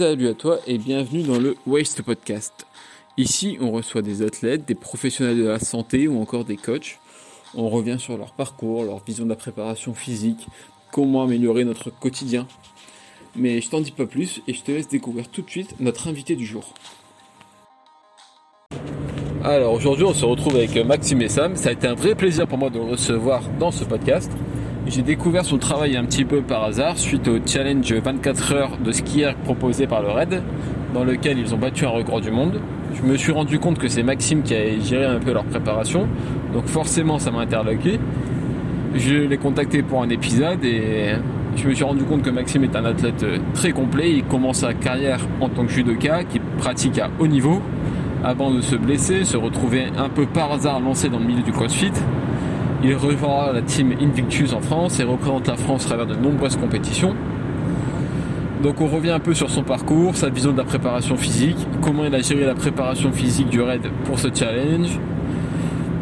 Salut à toi et bienvenue dans le Waste Podcast. Ici, on reçoit des athlètes, des professionnels de la santé ou encore des coachs. On revient sur leur parcours, leur vision de la préparation physique, comment améliorer notre quotidien. Mais je t'en dis pas plus et je te laisse découvrir tout de suite notre invité du jour. Alors aujourd'hui, on se retrouve avec Maxime et Sam. Ça a été un vrai plaisir pour moi de le recevoir dans ce podcast. J'ai découvert son travail un petit peu par hasard suite au challenge 24 heures de skier proposé par le RAID, dans lequel ils ont battu un record du monde. Je me suis rendu compte que c'est Maxime qui a géré un peu leur préparation, donc forcément ça m'a interloqué. Je l'ai contacté pour un épisode et je me suis rendu compte que Maxime est un athlète très complet. Il commence sa carrière en tant que judoka, qui pratique à haut niveau, avant de se blesser, se retrouver un peu par hasard lancé dans le milieu du crossfit. Il rejoindra la team Invictus en France et représente la France à travers de nombreuses compétitions. Donc on revient un peu sur son parcours, sa vision de la préparation physique, comment il a géré la préparation physique du raid pour ce challenge,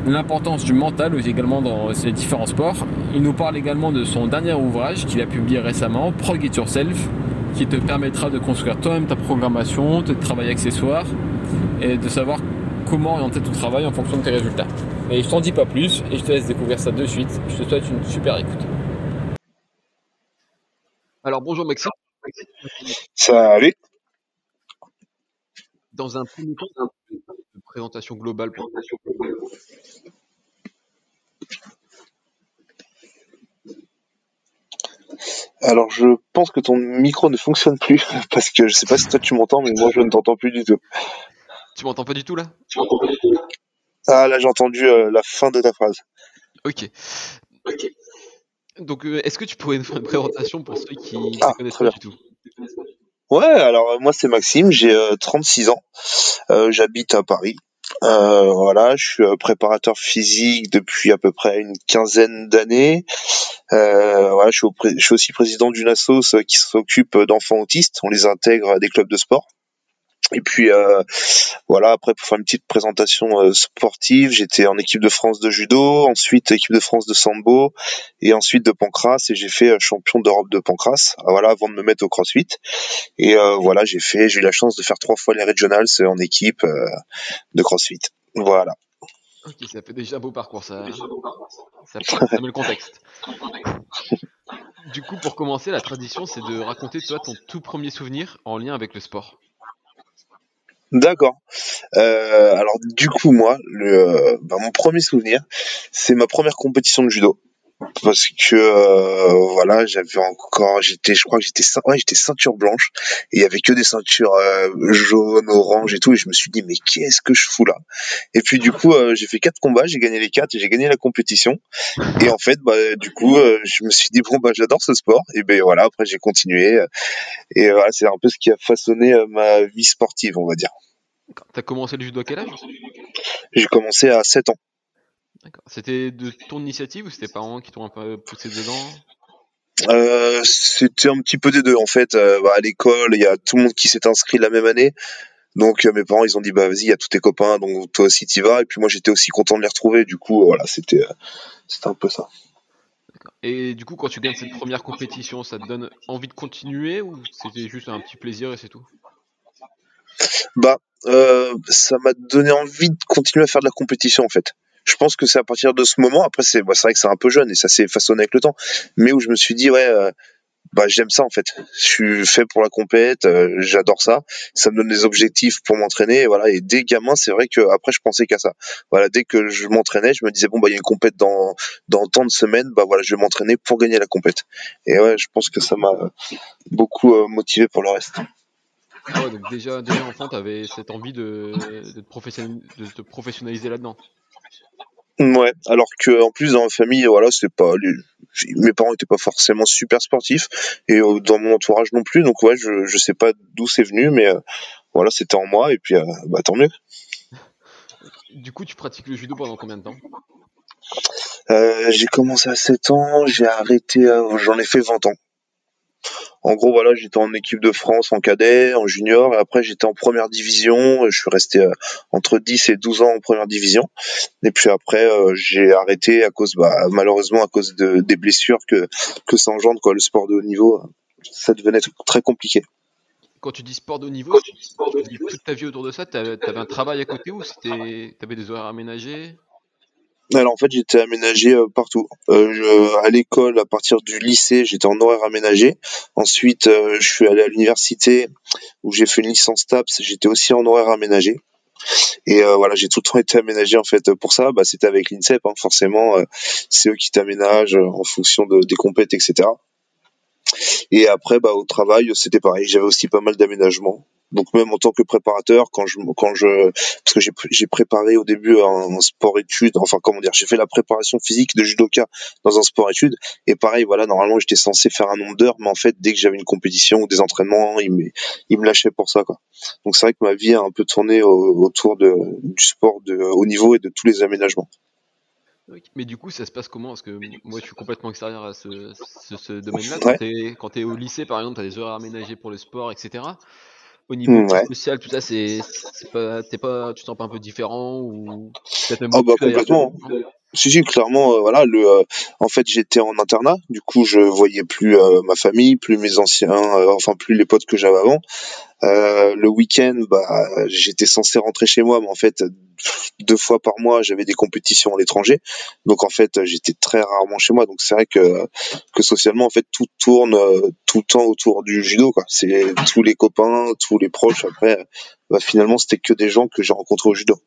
l'importance du mental également dans les différents sports. Il nous parle également de son dernier ouvrage qu'il a publié récemment, Prog It Yourself, qui te permettra de construire toi-même ta programmation, tes travail accessoires et de savoir comment orienter ton travail en fonction de tes résultats. Et je t'en dis pas plus et je te laisse découvrir ça de suite. Je te souhaite une super écoute. Alors bonjour Maxime. Salut. Dans un premier temps, une présentation globale pour Alors je pense que ton micro ne fonctionne plus parce que je sais pas si toi tu m'entends mais moi je ne t'entends plus du tout. Tu m'entends pas du tout là? Ah là j'ai entendu euh, la fin de ta phrase. Ok. Donc euh, est-ce que tu pourrais nous faire une présentation pour ceux qui ne Ah, connaissent pas bien. du tout? Ouais, alors moi c'est Maxime, j'ai euh, 36 ans, Euh, j'habite à Paris. Euh, voilà, je suis euh, préparateur physique depuis à peu près une quinzaine d'années. Euh, voilà, je suis, au pré- je suis aussi président d'une assoce qui s'occupe d'enfants autistes. On les intègre à des clubs de sport. Et puis euh, voilà, après pour faire une petite présentation euh, sportive, j'étais en équipe de France de judo, ensuite équipe de France de sambo et ensuite de pancras et j'ai fait euh, champion d'Europe de pancras. euh, Voilà, avant de me mettre au CrossFit. Et euh, voilà, j'ai fait, j'ai eu la chance de faire trois fois les regionals en équipe euh, de CrossFit. Voilà. Ok, ça fait déjà un beau parcours, ça, ça, ça met le contexte. Du coup, pour commencer, la tradition, c'est de raconter toi ton tout premier souvenir en lien avec le sport. D'accord. Euh, alors du coup moi, le, euh, bah, mon premier souvenir, c'est ma première compétition de judo. Parce que euh, voilà, j'avais encore, j'étais, je crois que j'étais, ouais, j'étais ceinture blanche et il y avait que des ceintures euh, jaunes, orange et tout, et je me suis dit mais qu'est-ce que je fous là? Et puis du coup, euh, j'ai fait quatre combats, j'ai gagné les quatre, et j'ai gagné la compétition. Et en fait, bah du coup, euh, je me suis dit bon bah j'adore ce sport. Et ben voilà, après j'ai continué. euh, Et voilà, c'est un peu ce qui a façonné euh, ma vie sportive, on va dire. T'as commencé le judo à quel âge? J'ai commencé à 7 ans. D'accord. C'était de ton initiative ou c'était tes parents qui t'ont un peu poussé dedans? Euh, c'était un petit peu des deux en fait. Euh, bah, à l'école, il y a tout le monde qui s'est inscrit la même année. Donc euh, mes parents ils ont dit bah vas-y, il y a tous tes copains, donc toi aussi t'y vas. Et puis moi j'étais aussi content de les retrouver. Du coup voilà, c'était euh, c'était un peu ça. Et du coup, quand tu gagnes cette première compétition, ça te donne envie de continuer ou c'était juste un petit plaisir et c'est tout? Bah euh, ça m'a donné envie de continuer à faire de la compétition en fait. Je pense que c'est à partir de ce moment. Après c'est bah, vrai que c'est un peu jeune et ça s'est façonné avec le temps. Mais où je me suis dit ouais. euh, bah j'aime ça en fait. Je suis fait pour la compète, euh, j'adore ça. Ça me donne des objectifs pour m'entraîner, et voilà. Et dès gamin, c'est vrai que après je pensais qu'à ça. Voilà, dès que je m'entraînais, je me disais bon bah il y a une compète dans dans tant de semaines, bah voilà, je vais m'entraîner pour gagner la compète. Et ouais, je pense que ça m'a beaucoup euh, motivé pour le reste. Ah donc déjà, déjà enfant, t'avais cette envie de, de te professionnaliser là-dedans. Ouais, alors que en plus dans ma famille, voilà, c'est pas les- mes parents étaient pas forcément super sportifs et euh, dans mon entourage non plus. Donc ouais, je je sais pas d'où c'est venu, mais euh, voilà, c'était en moi et puis euh, bah tant mieux. Du coup, tu pratiques le judo pendant combien de temps? J'ai commencé à 7 ans, j'ai arrêté, j'en ai fait 20 ans. En gros, voilà, j'étais en équipe de France en cadet, en junior, et après j'étais en première division. Je suis resté euh, entre 10 et 12 ans en première division. Et puis après, euh, j'ai arrêté à cause, bah, malheureusement, à cause de, des blessures que, que ça engendre, quoi. Le sport de haut niveau, euh, ça devenait très compliqué. quand tu dis sport de haut niveau, tu, dis toute ta vie autour de ça, tu avais, un travail à côté ou tu avais des horaires aménagés? Alors en fait j'étais aménagé euh, partout. Euh, à l'école, à partir du lycée, j'étais en horaire aménagé. Ensuite, euh, je suis allé à l'université où j'ai fait une licence TAPS. J'étais aussi en horaire aménagé. Et voilà, j'ai tout le temps été aménagé en fait pour ça. Bah, c'était avec l'INSEP, hein, forcément. c'est eux qui t'aménagent en fonction de, des compètes, etc. Et après, bah, au travail, c'était pareil. J'avais aussi pas mal d'aménagements. Donc même en tant que préparateur, quand je, quand je, parce que j'ai préparé au début un, sport étude, enfin comment dire, j'ai fait la préparation physique de judoka dans un sport étude. Et pareil, voilà, normalement j'étais censé faire un nombre d'heures, mais en fait dès que j'avais une compétition ou des entraînements, il me, il me lâchait pour ça quoi. Donc c'est vrai que ma vie a un peu tourné autour de, du sport de haut niveau et de tous les aménagements. Mais du coup, ça se passe comment? Parce que moi, je suis complètement extérieur à ce, ce, domaine-là. Quand tu es, au lycée, par exemple, tu as des heures aménagées pour le sport, etc. Au niveau social, tout ça, c'est pas, pas, tu te sens pas un peu différent ou oh bah complètement. Si, si, clairement, euh, voilà, le, euh, en fait, j'étais en internat, du coup, je voyais plus euh, ma famille, plus mes anciens, enfin, plus les potes que j'avais avant. le week-end, bah, j'étais censé rentrer chez moi, mais en fait, deux fois par mois, j'avais des compétitions à l'étranger, donc en fait, j'étais très rarement chez moi. Donc c'est vrai que que socialement, en fait, tout tourne tout le temps autour du judo, quoi. C'est tous les copains, tous les proches. Après, bah, finalement, c'était que des gens que j'ai rencontrés au judo.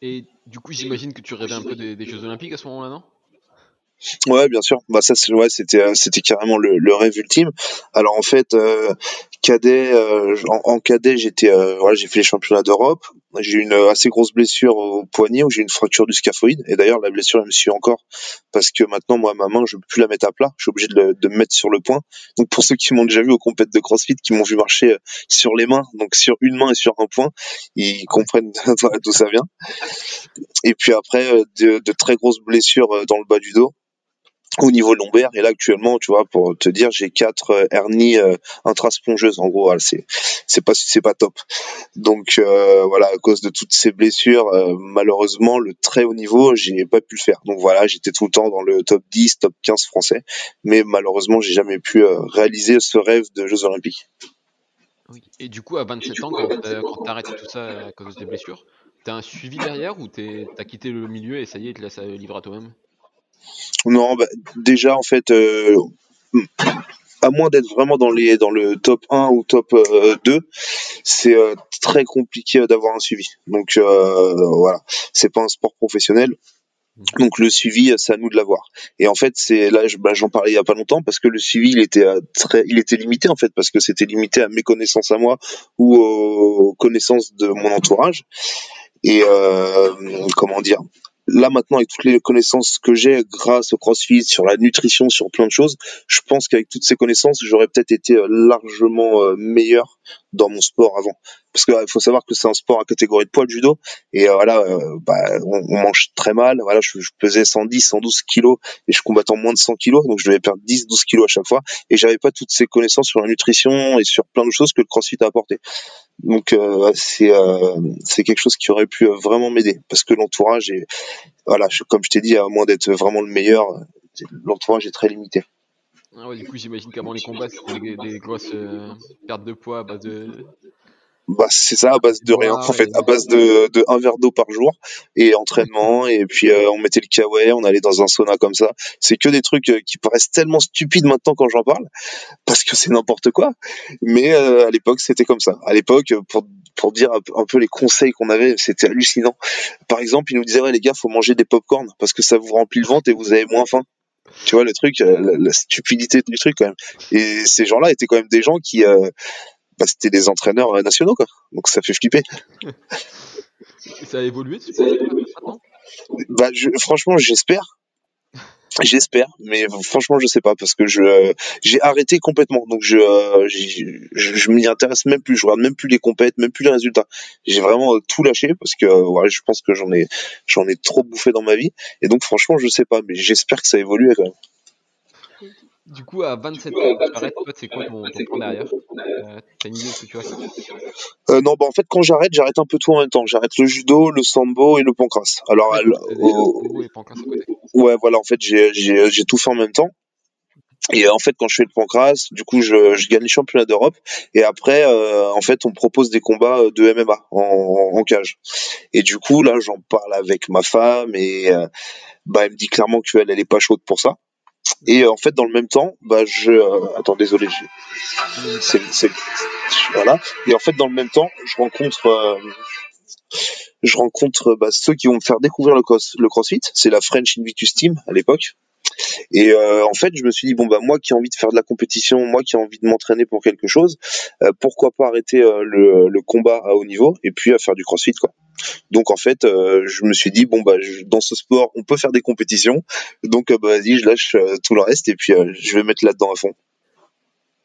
Et du coup, j'imagine que tu rêvais un peu des, Jeux Olympiques à ce moment-là, non? Ouais, bien sûr. Bah ça, ouais, c'était euh, c'était carrément le, rêve ultime. Alors en fait, euh, cadet, euh, en, cadet, j'étais, voilà, j'ai fait les championnats d'Europe. J'ai eu une assez grosse blessure au poignet où j'ai une fracture du scaphoïde. Et d'ailleurs, la blessure, elle me suit encore parce que maintenant, moi, ma main, je peux plus la mettre à plat. Je suis obligé de, de me mettre sur le point. Donc, pour ceux qui m'ont déjà vu aux compètes de CrossFit, qui m'ont vu marcher euh, sur les mains, donc sur une main et sur un point, ils comprennent d'où ça vient. Et puis après, euh, de, de très grosses blessures euh, dans le bas du dos au niveau lombaire. Et là actuellement tu vois pour te dire j'ai quatre euh, hernies euh, intraspongeuses. En gros c'est c'est pas c'est pas top. Donc euh, voilà à cause de toutes ces blessures malheureusement le très haut niveau j'ai pas pu le faire. Donc voilà j'étais tout le temps dans le top 10 top 15 français. Mais malheureusement j'ai jamais pu réaliser ce rêve de Jeux Olympiques. Et du coup à 27 ans quand t'arrêtes tout ça à cause des blessures t'as un suivi derrière ou t'as quitté le milieu et ça y est tu laisses livrer à toi-même? Non, bah, déjà en fait, euh, à moins d'être vraiment dans les dans le top 1 ou top 2, euh, c'est euh, très compliqué d'avoir un suivi. Donc voilà, c'est pas un sport professionnel. Donc le suivi, c'est à nous de l'avoir. Et en fait, c'est là, bah, j'en parlais il y a pas longtemps parce que le suivi, il était très, il était limité en fait parce que c'était limité à mes connaissances à moi ou aux connaissances de mon entourage. Et comment dire, là maintenant avec toutes les connaissances que j'ai grâce au CrossFit sur la nutrition sur plein de choses je pense qu'avec toutes ces connaissances j'aurais peut-être été euh, largement euh, meilleur dans mon sport avant. Parce qu'il faut savoir que c'est un sport à catégorie de poids de judo. Et euh, voilà bah, on, mange très mal. Voilà je, pesais 110 112 kilos et je combattais en moins de 100 kilos. Donc je devais perdre 10 12 kilos à chaque fois. Et j'avais pas toutes ces connaissances sur la nutrition et sur plein de choses que le CrossFit a apporté. Donc euh, c'est euh, c'est quelque chose qui aurait pu euh, vraiment m'aider. Parce que l'entourage voilà comme je t'ai dit à moins d'être vraiment le meilleur l'entourage est très limité. Ah ouais, du coup j'imagine qu'avant les combats c'était des, grosses pertes de poids à base de bah c'est ça à base de rien en fait à base de, de un verre d'eau par jour et entraînement et puis on mettait le kawaii on allait dans un sauna comme ça. C'est que des trucs qui paraissent tellement stupides maintenant quand j'en parle parce que c'est n'importe quoi. Mais à l'époque c'était comme ça. À l'époque pour pour dire un peu les conseils qu'on avait, c'était hallucinant. Par exemple, ils nous disaient ouais les gars, faut manger des pop-corn parce que ça vous remplit le ventre et vous avez moins faim. Tu vois le truc, la, stupidité du truc quand même. Et ces gens-là étaient quand même des gens qui, euh, bah, c'était des entraîneurs euh, nationaux quoi. Donc ça fait flipper. ça a évolué bah, franchement, j'espère. J'espère, mais franchement, je sais pas parce que je j'ai arrêté complètement. Donc je euh, je, m'y intéresse même plus. Je regarde même plus les compètes, même plus les résultats. J'ai vraiment euh, tout lâché parce que ouais, je pense que j'en ai j'en ai trop bouffé dans ma vie. Et donc franchement, je sais pas, mais j'espère que ça évolue quand même. Du coup, à 27 ans, tu arrêtes, toi, c'est quoi ton, plan derrière euh, T'as une idée de ce que tu vas euh, Non, bah en fait, quand j'arrête, j'arrête un peu tout en même temps. J'arrête le judo, le sambo et le pancras. Alors, ouais, ouais voilà, en fait, j'ai tout fait en même temps. Et en fait, quand je fais le pancras, du coup, je, je gagne les championnats d'Europe. Et après, euh, en fait, on me propose des combats de MMA en, en cage. Et du coup, là, j'en parle avec ma femme et euh, bah, elle me dit clairement qu'elle, elle est pas chaude pour ça. Et euh, en fait, dans le même temps, bah, je attends, désolé, c'est, c'est voilà. Et en fait, dans le même temps, je rencontre je rencontre bah, ceux qui vont me faire découvrir le, cross, le CrossFit. C'est la French Invictus Team à l'époque. Et euh, en fait, je me suis dit bon bah moi qui ai envie de faire de la compétition, moi qui ai envie de m'entraîner pour quelque chose, euh, pourquoi pas arrêter euh, le, le, combat à haut niveau et puis à faire du CrossFit quoi. Donc en fait, je me suis dit bon bah dans ce sport, on peut faire des compétitions, donc bah, vas-y, je lâche tout le reste et puis je vais mettre là-dedans à fond.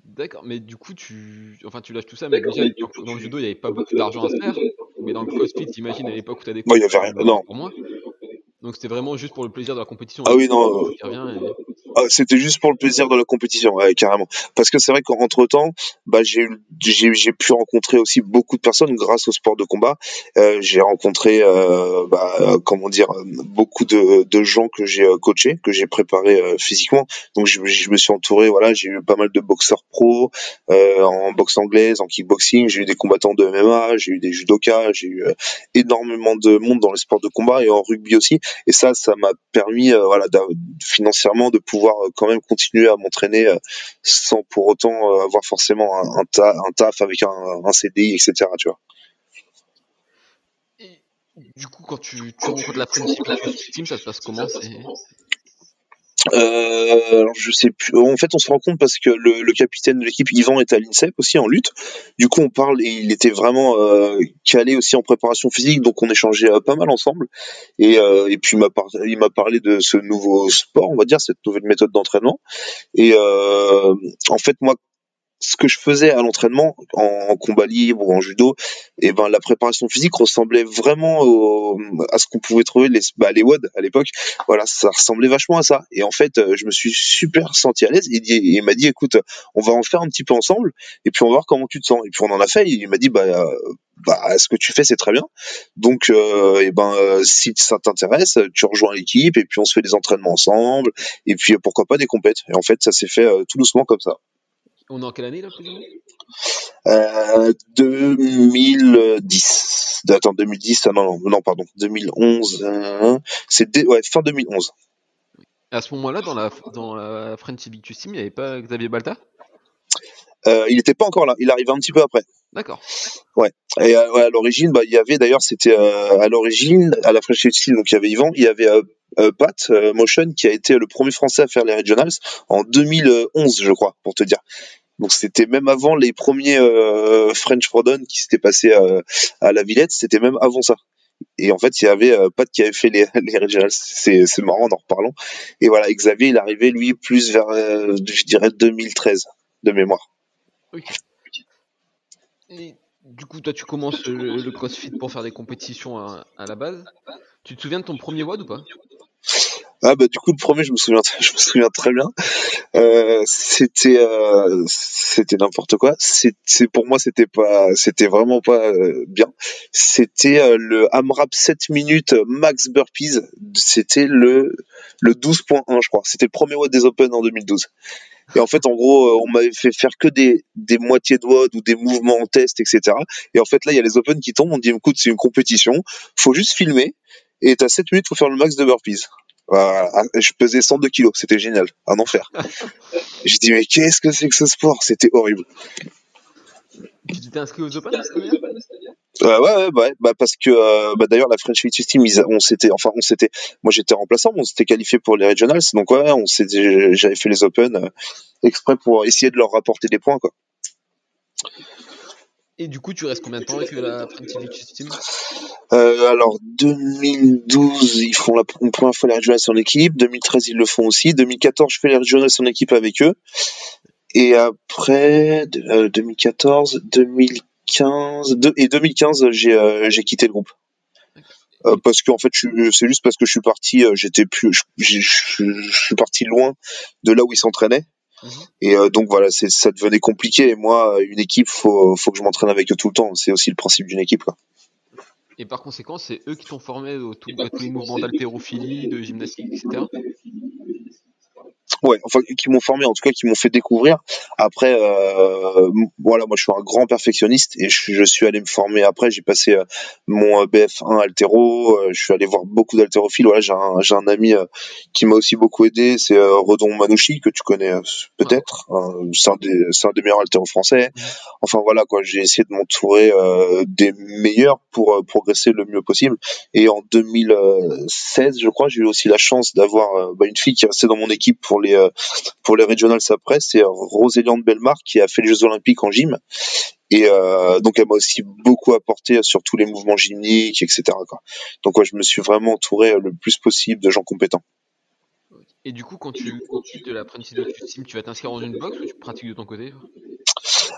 D'accord, mais du coup, tu, enfin, tu lâches tout ça, mais déjà, dans le judo, il n'y avait pas beaucoup d'argent à se faire. Mais dans le crossfit, t'imagines à l'époque où tu as des cours, il y avait rien. Non. Pour moi. Donc c'était vraiment juste pour le plaisir de la compétition. Ah oui, non. Ah, c'était juste pour le plaisir de la compétition, ouais, carrément. Parce que c'est vrai qu'entre temps, bah, j'ai j'ai pu rencontrer aussi beaucoup de personnes grâce au sport de combat. Euh, j'ai rencontré, euh, bah, euh, comment dire, beaucoup de, de gens que j'ai euh, coachés, que j'ai préparés euh, physiquement. Donc je, je, me suis entouré, voilà, j'ai eu pas mal de boxeurs pro en boxe anglaise, en kickboxing. J'ai eu des combattants de MMA, j'ai eu des judokas, j'ai eu énormément de monde dans les sports de combat et en rugby aussi. Et ça, ça m'a permis, voilà, financièrement de pouvoir euh, quand même continuer à m'entraîner euh, sans pour autant euh, avoir forcément un, taf avec un, CDI, etc. Tu vois. du coup, quand tu, tu rencontres la principale team, ça se passe comment euh, je sais plus. En fait, on se rend compte parce que le, capitaine de l'équipe, Yvan, est à l'INSEP aussi en lutte. Du coup, on parle et il était vraiment euh, calé aussi en préparation physique, donc on échangeait euh, pas mal ensemble. Et, euh, puis il m'a parlé de ce nouveau sport, on va dire, cette nouvelle méthode d'entraînement. Et euh, en fait, moi, ce que je faisais à l'entraînement en, combat libre ou en judo, et ben la préparation physique ressemblait vraiment à ce qu'on pouvait trouver les bah, les WOD à l'époque. Voilà, ça ressemblait vachement à ça. Et en fait, euh, je me suis super senti à l'aise. Il, m'a dit, écoute, on va en faire un petit peu ensemble, et puis on va voir comment tu te sens. Et puis on en a fait. Il m'a dit, bah, euh, bah ce que tu fais c'est très bien. Donc, euh, et ben si ça t'intéresse, tu rejoins l'équipe et puis on se fait des entraînements ensemble. Et puis pourquoi pas des compètes. Et en fait, ça s'est fait tout doucement comme ça. On est en quelle année là, plus euh, 2010. Attends, 2010, ah non, non, pardon, 2011. Euh, c'est ouais, fin 2011. À ce moment-là, dans la, dans la French Invictus Team, il n'y avait pas Xavier Balta? Euh, Il n'était pas encore là, il arrivait un petit peu après. D'accord. Ouais. Et euh, à l'origine, bah, il y avait d'ailleurs, c'était euh, à l'origine, à la French Invictus Team, donc il y avait Yvan, il y avait Pat Motion qui a été le premier français à faire les regionals en 2011, je crois, pour te dire. Donc c'était même avant les premiers euh, French Frodon qui s'étaient passés euh, à la Villette, c'était même avant ça. Et en fait, il y avait euh, Pat qui avait fait les, les regionals. C'est, c'est marrant en en reparlant. Et voilà, Xavier, il arrivait lui plus vers, je dirais 2013 de mémoire. Ok. Et du coup, toi, tu commences le, CrossFit pour faire des compétitions à, à, la base. Tu te souviens de ton premier WOD ou pas? Ah bah du coup le premier je me souviens je me souviens très bien. Euh, c'était euh, c'était n'importe quoi. C'est pour moi c'était pas c'était vraiment pas euh, bien. C'était euh, le AMRAP 7 minutes max burpees. C'était le le 12.1 je crois. C'était le premier WOD des Open en 2012. Et en fait, en gros, on m'avait fait faire que des, des moitiés de WOD ou des mouvements en test, etc. Et en fait, là, il y a les Open qui tombent. On dit, écoute, c'est une compétition. Faut juste filmer. Et t'as 7 minutes pour faire le max de burpees. Ah, je pesais 102 kilos, c'était génial, un enfer. J'ai dit mais qu'est-ce que c'est que ce sport? C'était horrible. Tu t'es inscrit aux Open euh, ouais, ouais, bah parce que euh, bah, d'ailleurs la French Fitness Team, on s'était, enfin on s'était, moi j'étais remplaçant, on s'était qualifié pour les regionals, donc ouais, on s'était, j'avais fait les Open euh, exprès pour essayer de leur rapporter des points quoi. Et du coup, tu restes combien de temps avec la French Team euh, Alors, 2012, ils font la première fois les régionales en équipe. 2013, ils le font aussi. 2014, je fais les régionales en équipe avec eux. Et après, 2014, 2015, et 2015, j'ai euh, j'ai quitté le groupe. Euh, parce qu'en fait, c'est juste parce que je suis parti, euh, j'étais plus, je, suis parti loin de là où ils s'entraînaient. Mhm. Et euh, donc voilà, c'est ça devenait compliqué. Et moi, une équipe, faut faut que je m'entraîne avec eux tout le temps. C'est aussi le principe d'une équipe. Quoi. Et par conséquent, c'est eux qui t'ont formé au tout, à tous les mouvements d'haltérophilie, de gymnastique, etc. ouais, enfin qui m'ont formé, en tout cas qui m'ont fait découvrir. Après, euh, voilà, moi je suis un grand perfectionniste et je, je suis allé me former. Après, j'ai passé euh, mon BF1 altéro. Euh, je suis allé voir beaucoup d'haltérophiles. Voilà, j'ai un, j'ai un ami qui m'a aussi beaucoup aidé. C'est Redon Manouchi que tu connais peut-être. c'est un des, c'est un des meilleurs haltéros français. Enfin voilà quoi, j'ai essayé de m'entourer des meilleurs pour progresser le mieux possible. Et en 2016, je crois, j'ai eu aussi la chance d'avoir bah, une fille qui est restée dans mon équipe pour les euh, pour les regionals après, c'est Roséliande Belmar qui a fait les Jeux Olympiques en gym. Et euh, donc elle m'a aussi beaucoup apporté sur tous les mouvements gymniques, etc. Donc je me suis vraiment entouré le plus possible de gens compétents. Et du coup, quand tu continues de l'apprentissage de tu vas t'inscrire dans une box ou tu pratiques de ton côté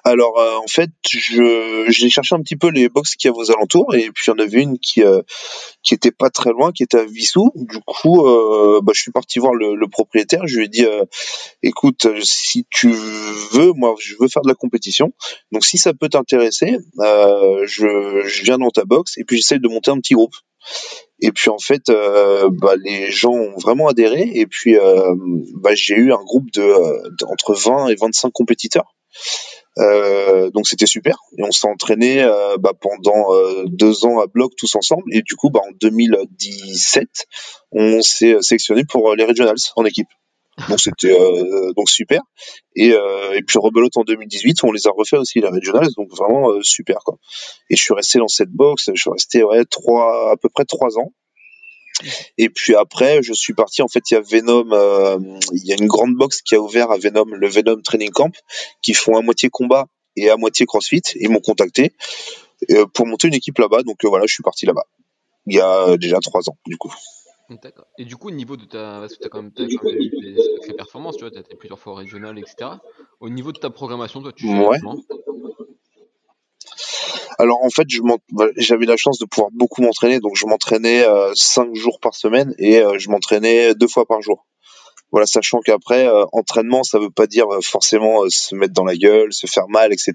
alors euh, en fait, j'ai cherché un petit peu les box qui y a aux alentours et puis il y en avait une qui euh, qui était pas très loin, qui était à Vissou. Du coup, euh, bah, je suis parti voir le, le, propriétaire. Je lui ai dit, écoute, si tu veux, moi, je veux faire de la compétition. Donc si ça peut t'intéresser, je, je viens dans ta box et puis j'essaie de monter un petit groupe. Et puis en fait, bah, les gens ont vraiment adhéré. Et puis bah, j'ai eu un groupe de, de, entre 20 et 25 compétiteurs. Euh, donc c'était super. Et on s'est entraîné euh, bah, pendant euh, deux ans à bloc tous ensemble. Et du coup bah, en 2017 on s'est sélectionné pour les regionals en équipe. Donc c'était donc super. Et, et puis rebelote en 2018 on les a refait aussi les regionals. Donc vraiment super quoi. Et je suis resté dans cette box. Je suis resté ouais trois à peu près trois ans et puis après, je suis parti. En fait, il y a Venom. Euh, il y a une grande box qui a ouvert à Venom, le Venom Training Camp, qui font à moitié combat et à moitié CrossFit. Ils m'ont contacté euh, pour monter une équipe là-bas. Donc euh, voilà, je suis parti là-bas. Il y a déjà trois ans, du coup. D'accord. Et du coup, au niveau de ta. Parce que tu as quand même, as quand même eu des performances, tu vois, tu as été plusieurs fois au régional, etc. Au niveau de ta programmation, toi, tu fais ouais. Alors en fait, bah, j'avais la chance de pouvoir beaucoup m'entraîner, donc je m'entraînais euh, cinq jours par semaine et euh, je m'entraînais deux fois par jour. Voilà, sachant qu'après euh, entraînement, ça veut pas dire forcément se mettre dans la gueule, se faire mal, etc.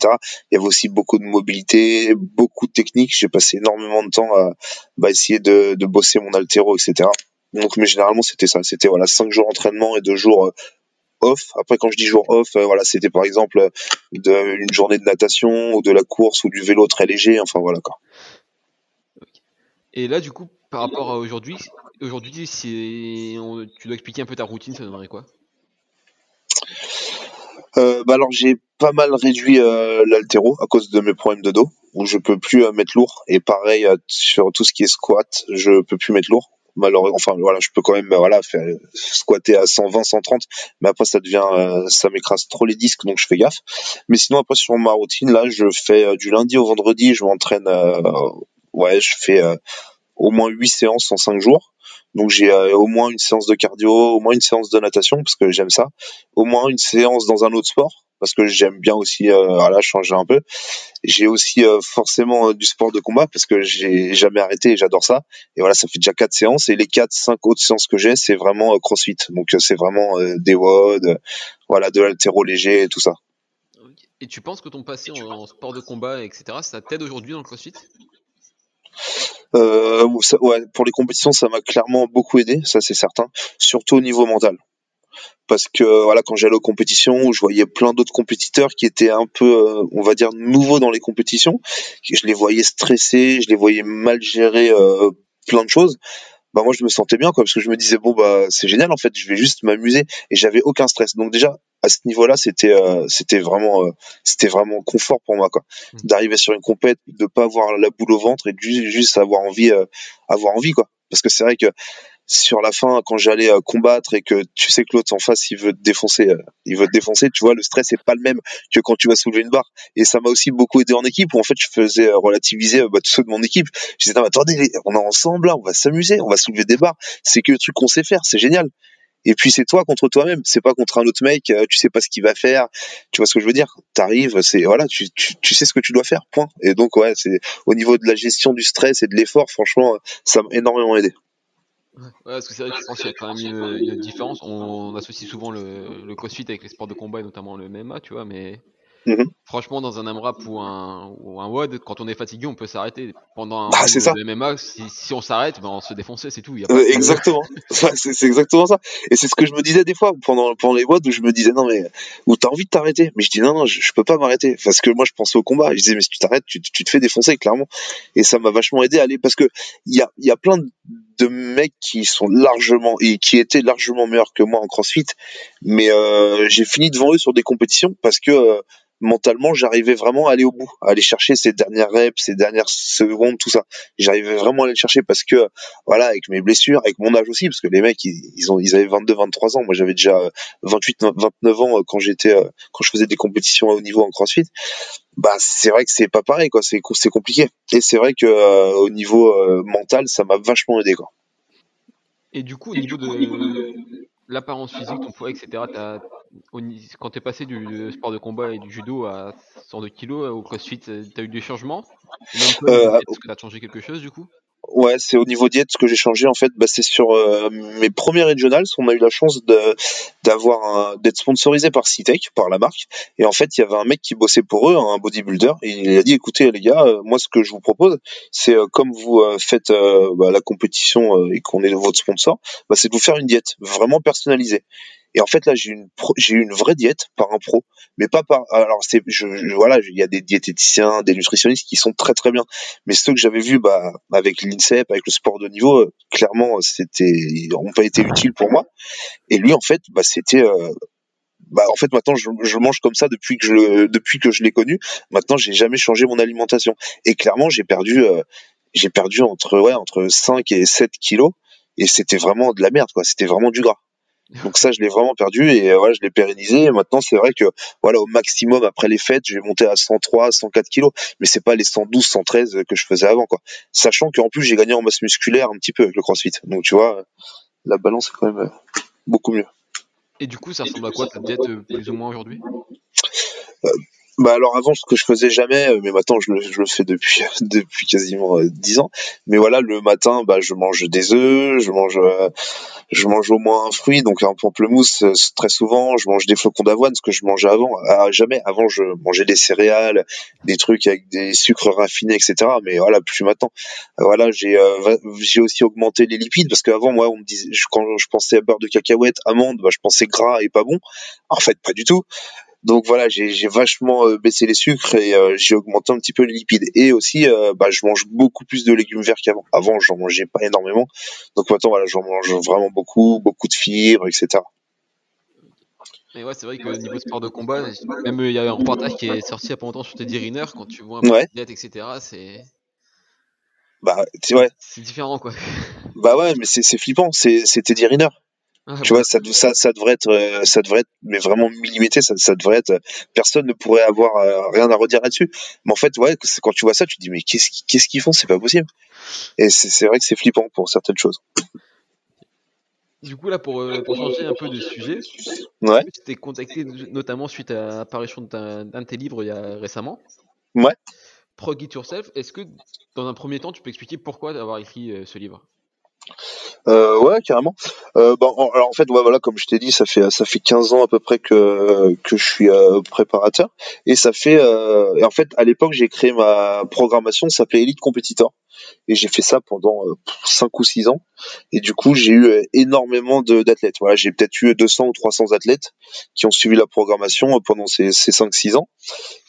Il y avait aussi beaucoup de mobilité, beaucoup de techniques. J'ai passé énormément de temps à bah, essayer de, de bosser mon altéro, etc. Donc, mais généralement, c'était ça. C'était voilà cinq jours d'entraînement et deux jours off. Après, quand je dis jour off, euh, voilà, c'était par exemple de, une journée de natation ou de la course ou du vélo très léger. Enfin voilà quoi. Et là, du coup, par rapport à aujourd'hui, aujourd'hui, tu dois expliquer un peu ta routine, ça donnerait quoi? Euh, bah alors j'ai pas mal réduit euh, l'altéro à cause de mes problèmes de dos où je peux plus euh, mettre lourd et pareil sur tout ce qui est squat je peux plus mettre lourd malheureusement enfin voilà je peux quand même voilà faire squatter à 120 130 mais après ça devient euh, ça m'écrase trop les disques donc je fais gaffe. Mais sinon après sur ma routine là je fais euh, du lundi au vendredi je m'entraîne euh, ouais je fais au moins 8 séances en 5 jours. Donc j'ai au moins une séance de cardio au moins une séance de natation parce que j'aime ça. Au moins une séance dans un autre sport parce que j'aime bien aussi euh, voilà changer un peu. J'ai aussi euh, forcément euh, du sport de combat parce que j'ai jamais arrêté et j'adore ça. Et voilà, ça fait déjà quatre séances et les quatre cinq autres séances que j'ai, c'est vraiment CrossFit. Donc c'est vraiment des WOD, voilà, de l'altéro léger et tout ça. Et tu penses que ton passé en, sport de combat, etc., ça t'aide aujourd'hui dans le CrossFit? Euh, ouais, pour les compétitions, ça m'a clairement beaucoup aidé, ça c'est certain, surtout au niveau mental parce que voilà quand j'allais aux compétitions je voyais plein d'autres compétiteurs qui étaient un peu euh, on va dire nouveaux dans les compétitions. Je les voyais stressés je les voyais mal gérer euh, plein de choses. Bah moi je me sentais bien quoi parce que je me disais bon bah c'est génial en fait je vais juste m'amuser. Et j'avais aucun stress. Donc déjà à ce niveau-là c'était euh, c'était vraiment c'était vraiment confort pour moi quoi. Mmh. d'arriver sur une compète de pas avoir la boule au ventre et juste, juste avoir envie avoir envie quoi. Parce que c'est vrai que sur la fin quand j'allais euh, combattre et que tu sais que l'autre en face il veut te défoncer euh, il veut te défoncer tu vois le stress est pas le même que quand tu vas soulever une barre. Et ça m'a aussi beaucoup aidé en équipe où en fait je faisais euh, relativiser bah, tous ceux de mon équipe. Je disais attendez on est ensemble là on va s'amuser on va soulever des barres. C'est que le truc qu'on sait faire c'est génial. Et puis c'est toi contre toi-même, c'est pas contre un autre mec, tu sais pas ce qu'il va faire, tu vois ce que je veux dire? T'arrives, c'est voilà, tu, tu, tu, sais ce que tu dois faire, point. Et donc ouais, c'est au niveau de la gestion du stress et de l'effort, franchement, ça m'a énormément aidé. Ouais, parce que c'est vrai que je pense qu'il y a quand même une, différence. On, associe souvent le, le, crossfit avec les sports de combat et notamment le MMA, tu vois, mais Mhm. Franchement, dans un AMRAP ou un, ou un WOD, quand on est fatigué, on peut s'arrêter. Pendant un bah, ça. MMA, si, si on s'arrête, ben on se défonçait, c'est tout. Euh, exactement. c'est exactement ça. Et c'est ce que je me disais des fois pendant, pendant les WOD où je me disais non, mais où t'as envie de t'arrêter. Mais je dis non, non, je, peux pas m'arrêter. Parce que moi, je pensais au combat. je disais, mais si tu t'arrêtes, tu, tu, te fais défoncer, clairement. Et ça m'a vachement aidé à aller. Parce que il y a, y a plein de mecs qui sont largement et qui étaient largement meilleurs que moi en CrossFit, mais euh, j'ai fini devant eux sur des compétitions parce que euh, mentalement, j'arrivais vraiment à aller au bout, à aller chercher ces dernières reps, ces dernières secondes, tout ça. J'arrivais vraiment à aller le chercher parce que, voilà, avec mes blessures, avec mon âge aussi, parce que les mecs, ils, ont, ils avaient 22, 23 ans. Moi, j'avais déjà 28, 29 ans quand j'étais, euh, quand je faisais des compétitions à haut niveau en CrossFit. Bah, c'est vrai que c'est pas pareil, quoi. C'est, c'est compliqué. Et c'est vrai que, euh, au niveau euh, mental, ça m'a vachement aidé, quoi. Et du coup, au niveau de l'apparence physique, ton poids, etc., quand tu es passé du sport de combat et du judo à 102 kg au crossfit, tu as eu des changements? Euh, Est-ce que tu as changé quelque chose du coup? Ouais, c'est au niveau diète ce que j'ai changé en fait. Bah, c'est sur euh, mes premiers regionals, on a eu la chance de d'avoir d'être sponsorisé par Citec, par la marque. Et en fait, il y avait un mec qui bossait pour eux, un bodybuilder, et il a dit écoutez les gars, euh, moi ce que je vous propose, c'est euh, comme vous faites bah, la compétition et qu'on est votre sponsor, bah, c'est de vous faire une diète vraiment personnalisée. Et en fait, là, j'ai une j'ai eu une vraie diète par un pro, mais pas par. Alors, c'est, je, voilà, il y a des diététiciens, des nutritionnistes qui sont très très bien, mais ceux que j'avais vus, bah, avec l'INSEP, avec le sport de niveau, euh, clairement, c'était, ils n'ont pas été utiles pour moi. Et lui, en fait, bah, c'était. Euh, bah, en fait, maintenant, je, je, mange comme ça depuis que je, depuis que je l'ai connu. Maintenant, j'ai jamais changé mon alimentation. Et clairement, j'ai perdu, euh, j'ai perdu entre, ouais, entre 5 et 7 kilos. Et c'était vraiment de la merde, quoi. C'était vraiment du gras. Donc ça, je l'ai vraiment perdu et euh, voilà, je l'ai pérennisé. Et maintenant, c'est vrai que voilà, au maximum après les fêtes, je vais monter à 103, 104 kilos, mais c'est pas les 112, 113 que je faisais avant, quoi. Sachant qu'en plus, j'ai gagné en masse musculaire un petit peu avec le CrossFit. Donc tu vois, la balance est quand même euh, beaucoup mieux. Et du coup, ça ressemble à quoi ta diète euh, plus ou moins aujourd'hui? Bah alors avant ce que je faisais jamais, euh, mais maintenant je le, je le fais depuis depuis quasiment euh, dix ans. Mais voilà, le matin, bah je mange des œufs, je mange euh, je mange au moins un fruit, donc un pamplemousse très souvent. Je mange des flocons d'avoine, ce que je mangeais avant. Ah, jamais avant, je mangeais des céréales, des trucs avec des sucres raffinés, etc. Mais voilà, plus maintenant. Voilà, j'ai j'ai aussi augmenté les lipides parce qu'avant moi on me disait quand je pensais à beurre de cacahuète, amande, bah je pensais gras et pas bon. En fait, pas du tout. Donc voilà, j'ai vachement euh, baissé les sucres et euh, j'ai augmenté un petit peu les lipides. Et aussi, euh, bah, je mange beaucoup plus de légumes verts qu'avant. Avant, j'en mangeais pas énormément. Donc maintenant, voilà, j'en mange vraiment beaucoup, beaucoup de fibres, etc. Et ouais, c'est vrai que niveau sport de combat, même il y a un reportage qui est sorti il y a pas longtemps sur Teddy Riner, quand tu vois un peu diète, etc., c'est. Bah, ouais. C'est différent, quoi. Bah ouais, mais c'est flippant, c'est Teddy Riner. Ah, tu vois, ça, ça, ça devrait être, euh, ça devrait être, mais vraiment millimétré. Ça, ça devrait être, personne ne pourrait avoir euh, rien à redire là-dessus. Mais en fait, ouais, quand tu vois ça, tu te dis, mais qu'est-ce qu'ils font? C'est pas possible. Et c'est vrai que c'est flippant pour certaines choses. Du coup, là, pour, euh, pour changer un peu de sujet, ouais. tu t'es contacté notamment suite à l'apparition d'un de tes livres il y a récemment. Ouais. Prog It Yourself. Est-ce que, dans un premier temps, tu peux expliquer pourquoi avoir écrit ce livre? Euh, ouais, carrément. Euh, bon, alors en fait, ouais, voilà, comme je t'ai dit, ça fait ça fait 15 ans à peu près que que je suis euh, préparateur, et ça fait, euh, et en fait, à l'époque, j'ai créé ma programmation, ça s'appelait Elite Competitor, et j'ai fait ça pendant 5 ou 6 ans, et du coup, j'ai eu énormément d'athlètes. Voilà, j'ai peut-être eu 200 ou 300 athlètes qui ont suivi la programmation pendant ces, ces 5-6 ans,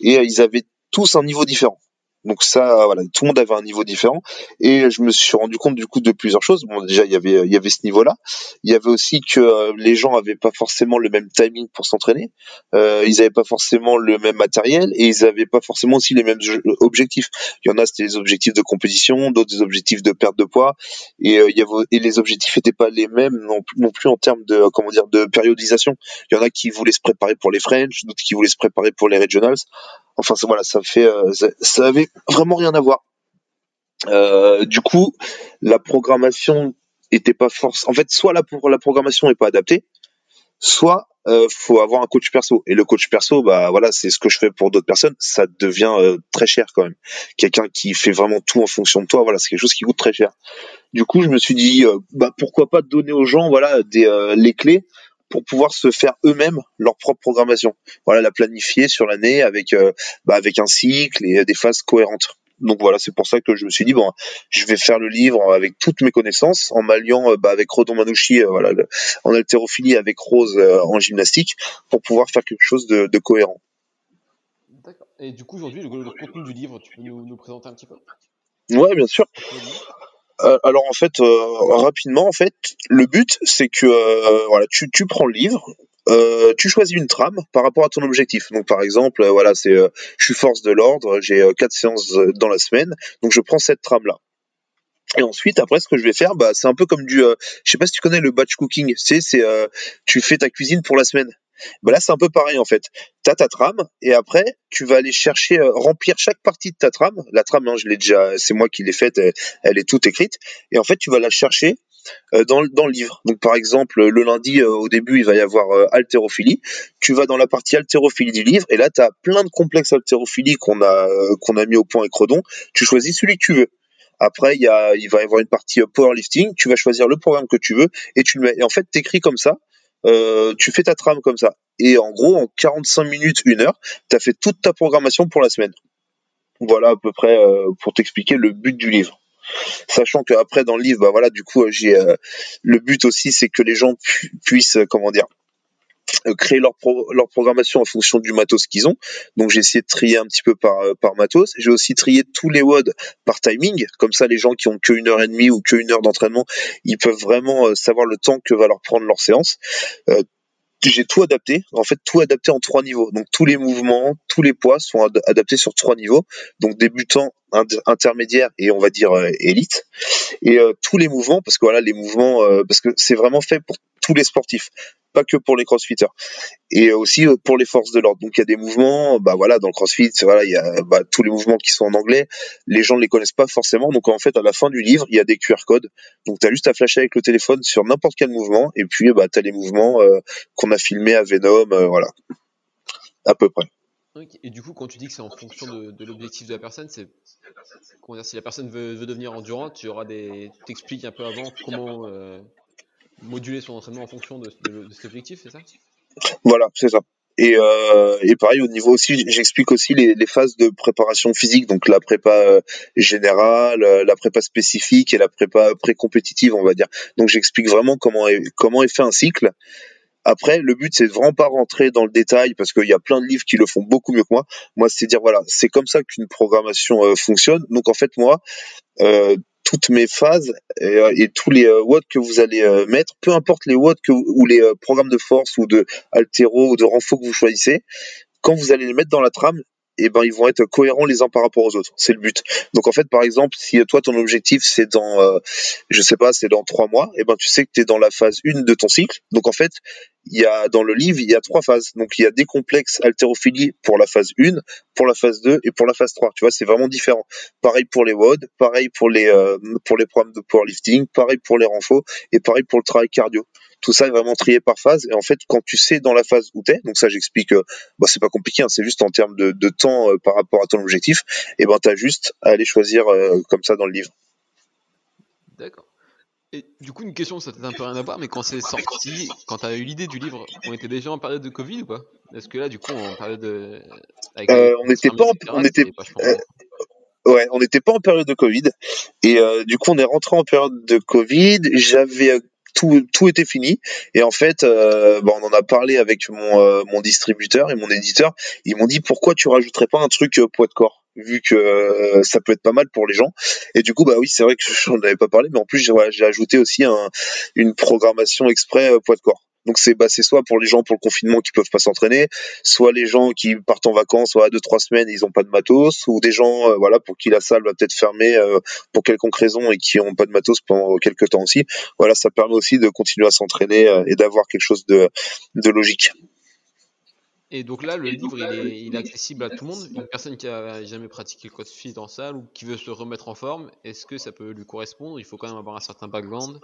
et ils avaient tous un niveau différent. Donc ça, voilà, tout le monde avait un niveau différent. Et je me suis rendu compte du coup de plusieurs choses. Bon, déjà il y avait il y avait ce niveau-là. Il y avait aussi que euh, les gens avaient pas forcément le même timing pour s'entraîner. Euh, ils avaient pas forcément le même matériel et ils avaient pas forcément aussi les mêmes objectifs. Il y en a c'était des objectifs de compétition, d'autres des objectifs de perte de poids. Et euh, il y avait et les objectifs étaient pas les mêmes non, non plus en termes de comment dire de périodisation. Il y en a qui voulaient se préparer pour les French, d'autres qui voulaient se préparer pour les regionals. Enfin, voilà, ça fait, euh, ça, avait vraiment rien à voir. Euh, du coup, la programmation était pas force. En fait, soit la, la programmation est pas adaptée, soit euh, faut avoir un coach perso. Et le coach perso, bah voilà, c'est ce que je fais pour d'autres personnes. Ça devient euh, très cher quand même. Quelqu'un qui fait vraiment tout en fonction de toi, voilà, c'est quelque chose qui coûte très cher. Du coup, je me suis dit, bah pourquoi pas donner aux gens, voilà, des les clés pour pouvoir se faire eux-mêmes leur propre programmation. Voilà, la planifier sur l'année avec bah, avec un cycle et des phases cohérentes. Donc voilà, c'est pour ça que je me suis dit bon, je vais faire le livre avec toutes mes connaissances en m'alliant bah, avec Rodon Manouchi, voilà, en haltérophilie avec Rose en gymnastique pour pouvoir faire quelque chose de, de cohérent. D'accord. Et du coup aujourd'hui, le, contenu du livre, tu peux nous, nous présenter un petit peu? Ouais, bien sûr. Euh, alors en fait, euh, rapidement, en fait, le but c'est que euh, voilà, tu, tu prends le livre, euh, tu choisis une trame par rapport à ton objectif. Donc par exemple, voilà, c'est je suis force de l'ordre, j'ai quatre séances dans la semaine, donc je prends cette trame là. Et ensuite, après, ce que je vais faire, bah, c'est un peu comme du, je sais pas si tu connais le batch cooking. C'est, c'est, tu fais ta cuisine pour la semaine. Bah là, c'est un peu pareil en fait. Tu as ta trame et après, tu vas aller chercher, euh, remplir chaque partie de ta trame. La trame, hein, je l'ai déjà, c'est moi qui l'ai faite, elle, est toute écrite. Et en fait, tu vas la chercher euh, dans, dans, le livre. Donc par exemple, le lundi, euh, au début, il va y avoir haltérophilie. Tu vas dans la partie haltérophilie du livre et là, tu as plein de complexes haltérophilie qu'on a, qu'on a mis au point avec Redon. Tu choisis celui que tu veux. Après, il, y a, il va y avoir une partie powerlifting. Tu vas choisir le programme que tu veux et tu le mets. Et en fait, t'écris comme ça. Euh, tu fais ta trame comme ça. Et en gros, en 45 minutes, une heure, tu as fait toute ta programmation pour la semaine. Voilà à peu près euh, pour t'expliquer le but du livre. Sachant qu'après dans le livre, bah voilà, du coup, j'ai euh, le but aussi, c'est que les gens puissent, comment dire, créer leur, leur programmation en fonction du matos qu'ils ont. Donc j'ai essayé de trier un petit peu par, euh, par matos. J'ai aussi trié tous les WOD par timing. Comme ça, les gens qui ont que une heure et demie ou que une heure d'entraînement, ils peuvent vraiment euh, savoir le temps que va leur prendre leur séance. j'ai tout adapté, en fait tout adapté en trois niveaux. Donc tous les mouvements, tous les poids sont adaptés sur trois niveaux. Donc débutant, intermédiaire et on va dire élite. Et tous les mouvements, parce que voilà les mouvements, parce que c'est vraiment fait pour tous les sportifs pas que pour les crossfitters et aussi euh, pour les forces de l'ordre. Donc il y a des mouvements, bah voilà, dans le crossfit, voilà, il y a bah, tous les mouvements qui sont en anglais, les gens ne les connaissent pas forcément. Donc en fait, à la fin du livre, il y a des QR codes. Donc tu as juste à flasher avec le téléphone sur n'importe quel mouvement et puis bah tu as les mouvements euh, qu'on a filmés à Venom, euh, voilà. À peu près. Et du coup, quand tu dis que c'est en fonction de, l'objectif de la personne, c'est si la personne veut, devenir endurante, tu auras des, t'expliques un peu avant comment moduler son entraînement en fonction de, cet objectif, c'est ça? Voilà, c'est ça. Et, euh, et, pareil au niveau aussi, j'explique aussi les, les, phases de préparation physique, donc la prépa euh, générale, euh, la prépa spécifique et la prépa pré-compétitive, on va dire. Donc j'explique vraiment comment est, comment est fait un cycle. Après, le but c'est vraiment pas rentrer dans le détail parce qu'il y a plein de livres qui le font beaucoup mieux que moi. Moi, c'est dire voilà, c'est comme ça qu'une programmation euh, fonctionne. Donc en fait, moi, euh, toutes mes phases euh, et, tous les euh, watts que vous allez euh, mettre, peu importe les watts que, ou les programmes de force ou de altéro ou de renfort que vous choisissez, quand vous allez les mettre dans la trame, et eh ben ils vont être cohérents les uns par rapport aux autres. C'est le but. Donc en fait, par exemple, si toi ton objectif c'est dans, je sais pas, c'est dans trois mois, et eh ben tu sais que tu es dans la phase 1 de ton cycle. Donc en fait, il y a dans le livre, il y a trois phases. Donc il y a des complexes haltérophilie pour la phase 1, pour la phase 2 et pour la phase 3. Tu vois, c'est vraiment différent. Pareil pour les WOD, pareil pour les euh, pour les programmes de powerlifting, pareil pour les renforts et pareil pour le travail cardio. Tout ça est vraiment trié par phase et en fait quand tu sais dans la phase où tu es, donc ça j'explique euh, bah, c'est pas compliqué, hein, c'est juste en termes de, de temps euh, par rapport à ton objectif, et ben tu as juste à aller choisir comme ça dans le livre. D'accord. Et du coup, une question, ça peut-être un peu rien à voir, mais quand c'est sorti, quand tu as eu l'idée du livre, on était déjà en période de Covid ou pas? Est-ce que là, du coup, de. Euh, on n'était pas en. On était... Euh, ouais, on n'était pas en période de Covid. Et euh, du coup, on est rentré en période de Covid. J'avais tout, tout était fini. Et en fait, euh, on en a parlé avec mon, mon distributeur et mon éditeur. Ils m'ont dit pourquoi tu rajouterais pas un truc poids de corps vu que euh, ça peut être pas mal pour les gens. Et du coup, bah oui, c'est vrai que j'en avais pas parlé, mais en plus, j'ai ajouté aussi un, une programmation exprès euh, poids de corps. Donc c'est bah, soit pour les gens pour le confinement qui peuvent pas s'entraîner, soit les gens qui partent en vacances, soit deux trois semaines ils ont pas de matos, ou des gens euh, voilà pour qui la salle va peut-être fermer pour quelconque raison et qui ont pas de matos pendant quelques temps aussi. Voilà, ça permet aussi de continuer à s'entraîner et d'avoir quelque chose de, de logique. Et donc là, le livre, il est, accessible à tout le monde. Une personne qui a jamais pratiqué le crossfit en salle ou qui veut se remettre en forme, est-ce que ça peut lui correspondre? Il faut quand même avoir un certain background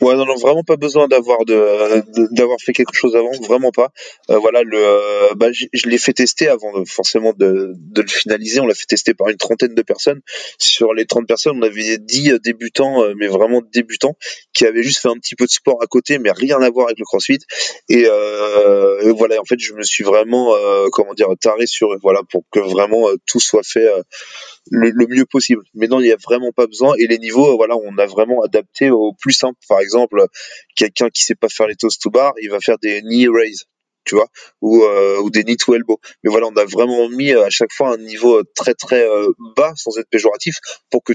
Ouais, non, non, vraiment pas besoin d'avoir de, d'avoir fait quelque chose avant, vraiment pas. Euh, voilà, le, euh, bah, je, l'ai fait tester avant forcément de, de le finaliser. On l'a fait tester par une trentaine de personnes. Sur les 30 personnes, on avait 10 débutants, euh, mais vraiment débutants, qui avaient juste fait un petit peu de sport à côté, mais rien à voir avec le CrossFit. Et, euh, voilà, en fait, je me suis vraiment, comment dire, taré sur voilà, pour que vraiment tout soit fait le, mieux possible. Mais non, il n'y a vraiment pas besoin. Et les niveaux, voilà, on a vraiment adapté au plus simple. Par exemple, quelqu'un qui sait pas faire les toast to bar, il va faire des knee raise, tu vois, ou, euh, ou des knee to elbow. Mais voilà, on a vraiment mis à chaque fois un niveau très très euh, bas, sans être péjoratif, pour que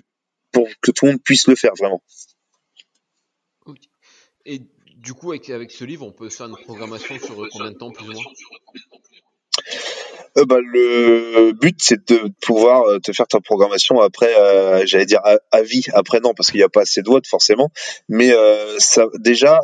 pour que tout le monde puisse le faire vraiment. Du coup, avec, avec ce livre, on peut faire une programmation sur combien de temps plus ou moins euh, bah, le but c'est de pouvoir euh, te faire ta programmation après euh, j'allais dire à, vie après non parce qu'il n'y a pas assez de watts forcément. Mais ça déjà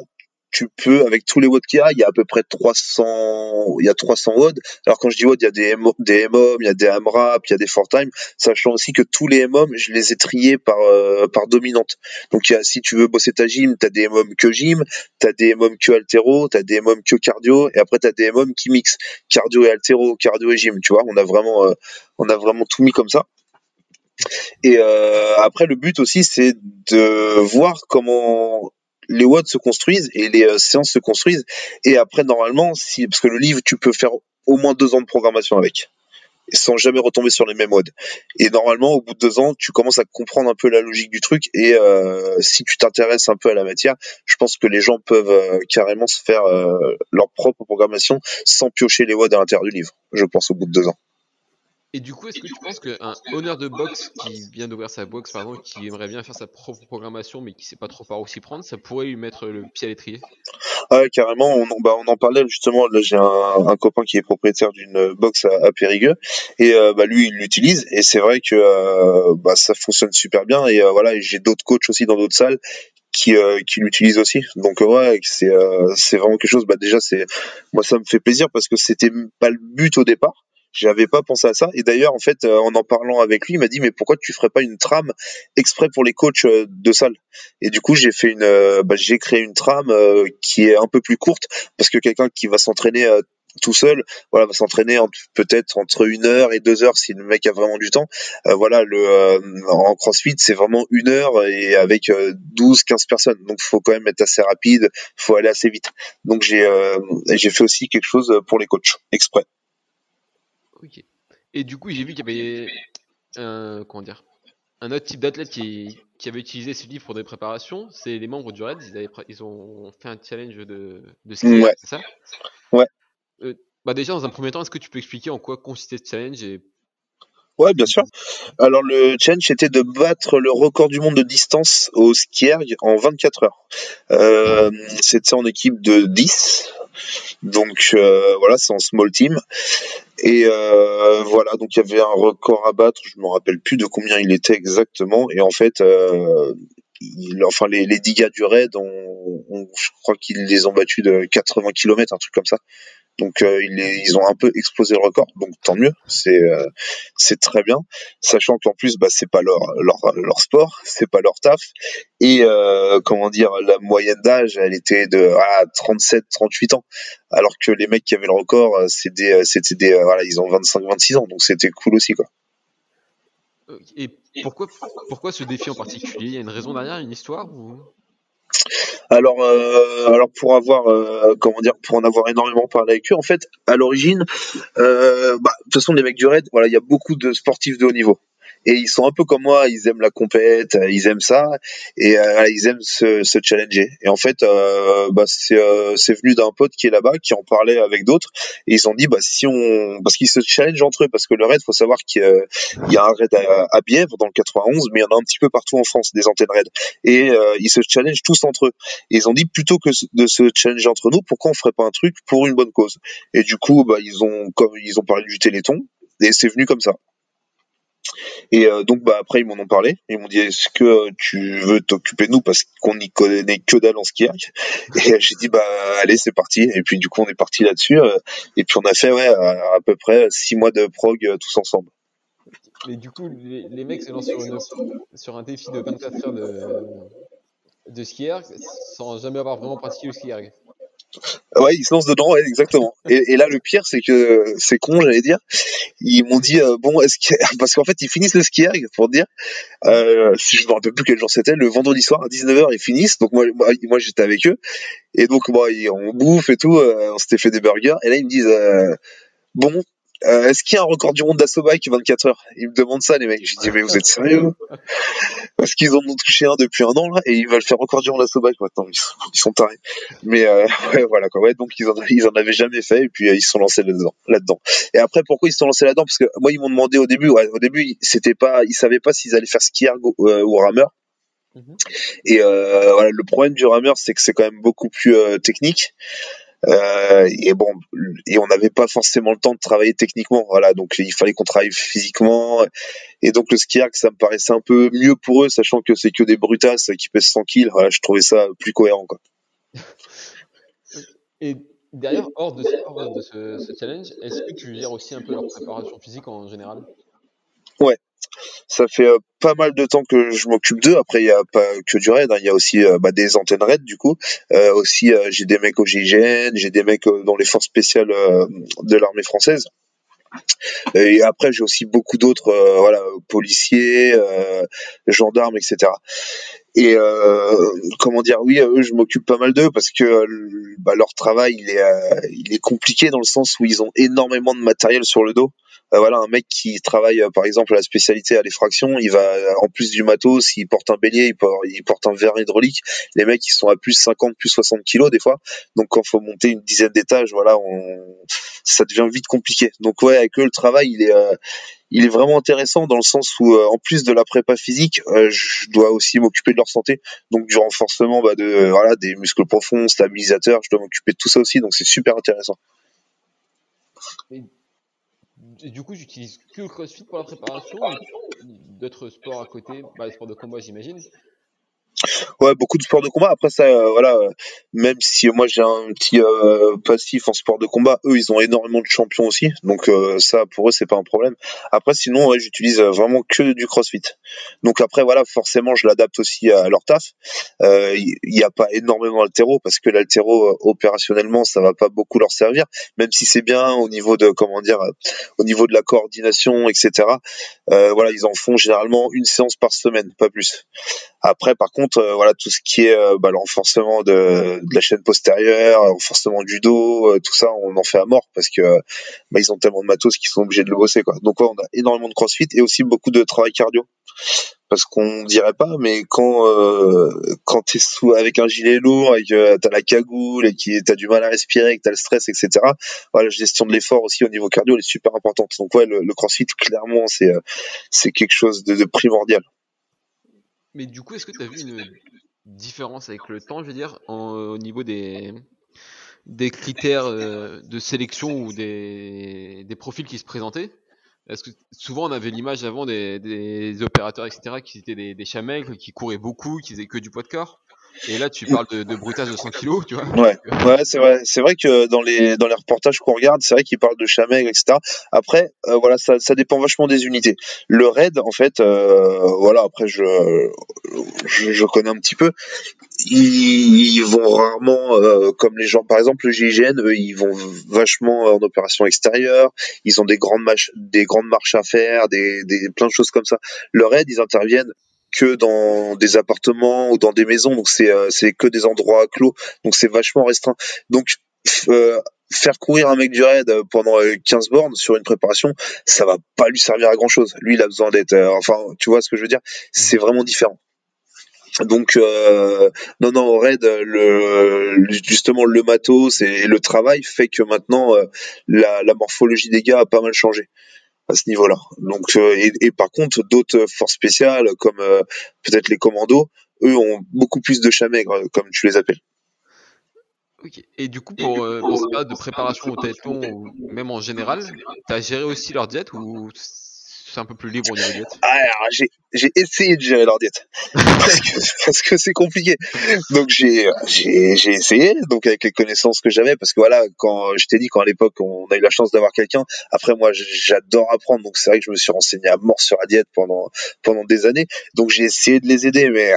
tu peux, avec tous les watts qu'il y a, il y a à peu près 300, il y a 300 watts. Alors quand je dis watts, il y a des, des MOM, il y a des AMRAP, il y a des ForTime, sachant aussi que tous les MOM, je les ai triés par, euh, par dominante. Donc il y a, si tu veux bosser ta gym, tu as des MOM que gym, tu as des MOM que altéro, tu as des MOM que cardio, et après tu as des MOM qui mixent cardio et altéro, cardio et gym, tu vois. On a vraiment, euh, on a vraiment tout mis comme ça. Et euh, après, le but aussi, c'est de voir comment les watts se construisent et les euh, séances se construisent. Et après, normalement, si, parce que le livre, tu peux faire au moins deux ans de programmation avec sans jamais retomber sur les mêmes watts. Et normalement, au bout de deux ans, tu commences à comprendre un peu la logique du truc. Et euh, si tu t'intéresses un peu à la matière, je pense que les gens peuvent euh, carrément se faire leur propre programmation sans piocher les watts à l'intérieur du livre. Je pense au bout de deux ans. Et du coup, est-ce que tu penses qu'un honneur de boxe qui vient d'ouvrir sa boxe, pardon, qui aimerait bien faire sa propre programmation, mais qui sait pas trop par où s'y prendre, ça pourrait lui mettre le pied à l'étrier? Ah Ouais, carrément. On, bah, on en parlait justement. Là, j'ai un, copain qui est propriétaire d'une boxe à, Périgueux, et euh, bah, lui, il l'utilise. Et c'est vrai que euh, bah, ça fonctionne super bien. Et euh, voilà, j'ai d'autres coachs aussi dans d'autres salles qui, qui l'utilisent aussi. Donc ouais, c'est c'est vraiment quelque chose. Bah déjà, c'est moi ça me fait plaisir parce que c'était pas le but au départ j'avais pas pensé à ça. Et d'ailleurs, en fait, euh, en en parlant avec lui, il m'a dit mais pourquoi tu ferais pas une trame exprès pour les coachs euh, de salle? Et du coup, j'ai fait une, euh, bah, j'ai créé une trame qui est un peu plus courte parce que quelqu'un qui va s'entraîner tout seul, voilà, va s'entraîner peut-être entre une heure et deux heures si le mec a vraiment du temps. voilà, le en CrossFit c'est vraiment une heure et avec 12-15 personnes, donc faut quand même être assez rapide, faut aller assez vite. Donc j'ai j'ai fait aussi quelque chose pour les coachs exprès. Ok. Et du coup, j'ai vu qu'il y avait un, comment dire, un autre type d'athlète qui, qui, avait utilisé ce livre pour des préparations. C'est les membres du RAID. Ils, ils ont fait un challenge de, de ski, c'est ça? Ouais. Euh, bah déjà, dans un premier temps, est-ce que tu peux expliquer en quoi consistait ce challenge et Ouais, bien sûr. Alors le challenge était de battre le record du monde de distance au skierg en 24 heures. Euh, c'était en équipe de 10. Donc euh, voilà, c'est en small team. Et euh, voilà, donc il y avait un record à battre, je me rappelle plus de combien il était exactement. Et en fait, euh, enfin les, les 10 gars du raid, je crois qu'ils les ont battus de 80 km, un truc comme ça. Donc euh, ils, ont un peu explosé le record, donc tant mieux, c'est euh, c'est très bien, sachant qu'en plus bah c'est pas leur leur leur sport, c'est pas leur taf. Et euh, comment dire la moyenne d'âge elle était de ah, 37 38 ans. Alors que les mecs qui avaient le record c'était c'était des voilà, ils ont 25 26 ans donc c'était cool aussi quoi. Et pourquoi pourquoi ce défi en particulier? Il y a une raison derrière, une histoire ou? Alors, euh, alors pour avoir, euh, comment dire, pour en avoir énormément parlé avec eux, en fait, à l'origine, euh, bah, de toute façon, les mecs du raid, voilà, il y a beaucoup de sportifs de haut niveau et ils sont un peu comme moi, ils aiment la compète, euh, ils aiment ça et euh, ils aiment se, se, challenger. Et en fait, euh, bah, c'est euh, venu d'un pote qui est là-bas, qui en parlait avec d'autres et ils ont dit bah si on parce qu'ils se challengent entre eux parce que le raid, faut savoir qu'il y a un raid à, à, Bièvre dans le 91, mais il y en a un petit peu partout en France des antennes raid et ils se challengent tous entre eux. Et ils ont dit plutôt que de se challenger entre nous, pourquoi on ferait pas un truc pour une bonne cause? Et du coup, bah ils ont comme ils ont parlé du Téléthon et c'est venu comme ça. Et euh, donc bah après ils m'en ont parlé, ils m'ont dit est-ce que tu veux t'occuper de nous? Parce qu'on n'y connaît que dalle en ski Et j'ai dit bah allez c'est parti. Et puis du coup on est parti là-dessus euh, et puis on a fait ouais à, peu près six mois de prog euh, tous ensemble. Mais du coup les, mecs se lancent sur, sur, un défi de 24 heures de, de skier sans jamais avoir vraiment pratiqué le ski. Ouais, ils se lancent dedans, exactement. Et, là, le pire, c'est que c'est con, j'allais dire. Ils m'ont dit euh, bon, est-ce parce qu'en fait, ils finissent le ski erg pour dire. Euh, si je me rappelle plus quel jour c'était, le vendredi soir à 19h, ils finissent. Donc moi, moi, j'étais avec eux. Et donc, moi, on bouffe et tout. Euh, on s'était fait des burgers. Et là, ils me disent euh, bon, euh, est-ce qu'il y a un record du monde d'assaut bike 24 heures? Ils me demandent ça, les mecs. J'ai dit, mais vous êtes sérieux? Parce qu'ils en ont touché un depuis un an, là, et ils veulent faire record du monde d'assaut bike maintenant. Ils sont, tarés. Mais euh, ouais, voilà quoi. Ouais, donc ils en, ils en avaient jamais fait, et puis euh, ils se sont lancés là-dedans. Et après, pourquoi ils se sont lancés là-dedans? Parce que moi, ils m'ont demandé au début. Ouais, au début, c'était pas, ils savaient pas s'ils allaient faire skier ou rameur. Mhm. Et voilà, le problème du rameur, c'est que c'est quand même beaucoup plus technique. Euh, et bon, et on n'avait pas forcément le temps de travailler techniquement, voilà. Donc il fallait qu'on travaille physiquement. Et donc le ski ça me paraissait un peu mieux pour eux, sachant que c'est que des brutasses qui pèsent 100 kills. Voilà, je trouvais ça plus cohérent, quoi. Et derrière, hors de, ce, ce, challenge, est-ce que tu gères aussi un peu leur préparation physique en général? Ouais, ça fait euh, pas mal de temps que je m'occupe d'eux. Après, il y a pas que du raid, hein. il y a aussi euh, bah, des antennes raid du coup. Euh, aussi, j'ai des mecs au GIGN, j'ai des mecs dans les forces spéciales de l'armée française. Et après, j'ai aussi beaucoup d'autres, policiers, gendarmes, etc. Et comment dire, oui, eux, je m'occupe pas mal d'eux parce que bah, leur travail, il est compliqué dans le sens où ils ont énormément de matériel sur le dos. Euh, voilà un mec qui travaille euh, par exemple la spécialité à l'effraction, il va euh, en plus du matos, il porte un bélier, il porte, il porte un verre hydraulique. Les mecs ils sont à plus 50, plus 60 kilos des fois. Donc quand faut monter une dizaine d'étages, voilà, on... ça devient vite compliqué. Donc ouais, avec eux le travail il est il est vraiment intéressant dans le sens où en plus de la prépa physique, je dois aussi m'occuper de leur santé, donc du renforcement bah, de voilà des muscles profonds, stabilisateurs, je dois m'occuper de tout ça aussi, donc c'est super intéressant du coup, j'utilise que le CrossFit pour la préparation, d'autres sports à côté, bah, les sports de combat, j'imagine. Ouais, beaucoup de sports de combat. Après ça, euh, voilà, euh, même si moi j'ai un petit euh, passif en sport de combat, eux ils ont énormément de champions aussi, donc ça pour eux c'est pas un problème. Après sinon, ouais, j'utilise vraiment que du CrossFit. Donc après voilà, forcément je l'adapte aussi à leur taf. Il n'y a pas énormément d'altéro parce que l'altéro opérationnellement ça va pas beaucoup leur servir, même si c'est bien au niveau de comment dire, au niveau de la coordination, etc. voilà, ils en font généralement une séance par semaine, pas plus. Après, par contre, euh, voilà, tout ce qui est euh, bah, le renforcement de, la chaîne postérieure, renforcement du dos, euh, tout ça, on en fait à mort parce que bah, ils ont tellement de matos qu'ils sont obligés de le bosser, quoi. Donc, ouais, on a énormément de crossfit et aussi beaucoup de travail cardio. Parce qu'on dirait pas, mais quand quand t'es sous avec un gilet lourd et que t'as la cagoule et que t'as du mal à respirer, que t'as le stress, etc. Voilà, la gestion de l'effort aussi au niveau cardio elle est super importante. Donc ouais, le, crossfit clairement c'est c'est quelque chose de primordial. Mais du coup, est-ce que tu as vu une différence avec le temps, je veux dire, au niveau des, des critères euh, de sélection ou des, des profils qui se présentaient? Est-ce que souvent on avait l'image avant des, des, opérateurs, etc., qui étaient des, des qui couraient beaucoup, qui faisaient que du poids de corps et là, tu parles de, de brutage de 100 kg, tu vois. Ouais, ouais c'est vrai. C'est vrai que dans les, dans les reportages qu'on regarde, c'est vrai qu'ils parlent de chamègre, etc. Après, euh, voilà, ça, ça dépend vachement des unités. Le raid, en fait, euh, voilà, après, je, je, je, connais un petit peu. Ils, vont rarement, euh, comme les gens, par exemple, le GIGN, eux, ils vont vachement en opération extérieure. Ils ont des grandes des grandes marches à faire, des, des, plein de choses comme ça. Le raid, ils interviennent que dans des appartements ou dans des maisons, donc c'est euh, c'est que des endroits clos, donc c'est vachement restreint. Donc euh, faire courir un mec du raid pendant 15 euh, bornes sur une préparation, ça va pas lui servir à grand chose. Lui, il a besoin d'être, enfin, tu vois ce que je veux dire? C'est vraiment différent. Donc euh, non non au raid le justement le matos et le travail fait que maintenant la morphologie des gars a pas mal changé à ce niveau-là. Donc euh, et, par contre d'autres forces spéciales comme euh, peut-être les commandos, eux ont beaucoup plus de chamègre comme tu les appelles. Ok. Et du coup, pour, euh, pour de préparation au téléthon, ou même en général, tu as géré aussi leur diète ou c'est un peu plus libre au niveau diète? Ah, j'ai essayé de gérer leur diète parce que c'est compliqué. Donc j'ai j'ai j'ai essayé donc avec les connaissances que j'avais parce que voilà quand je t'ai dit quand à l'époque on a eu la chance d'avoir quelqu'un. Après moi j'adore apprendre donc c'est vrai que je me suis renseigné à mort sur la diète pendant pendant des années. Donc j'ai essayé de les aider mais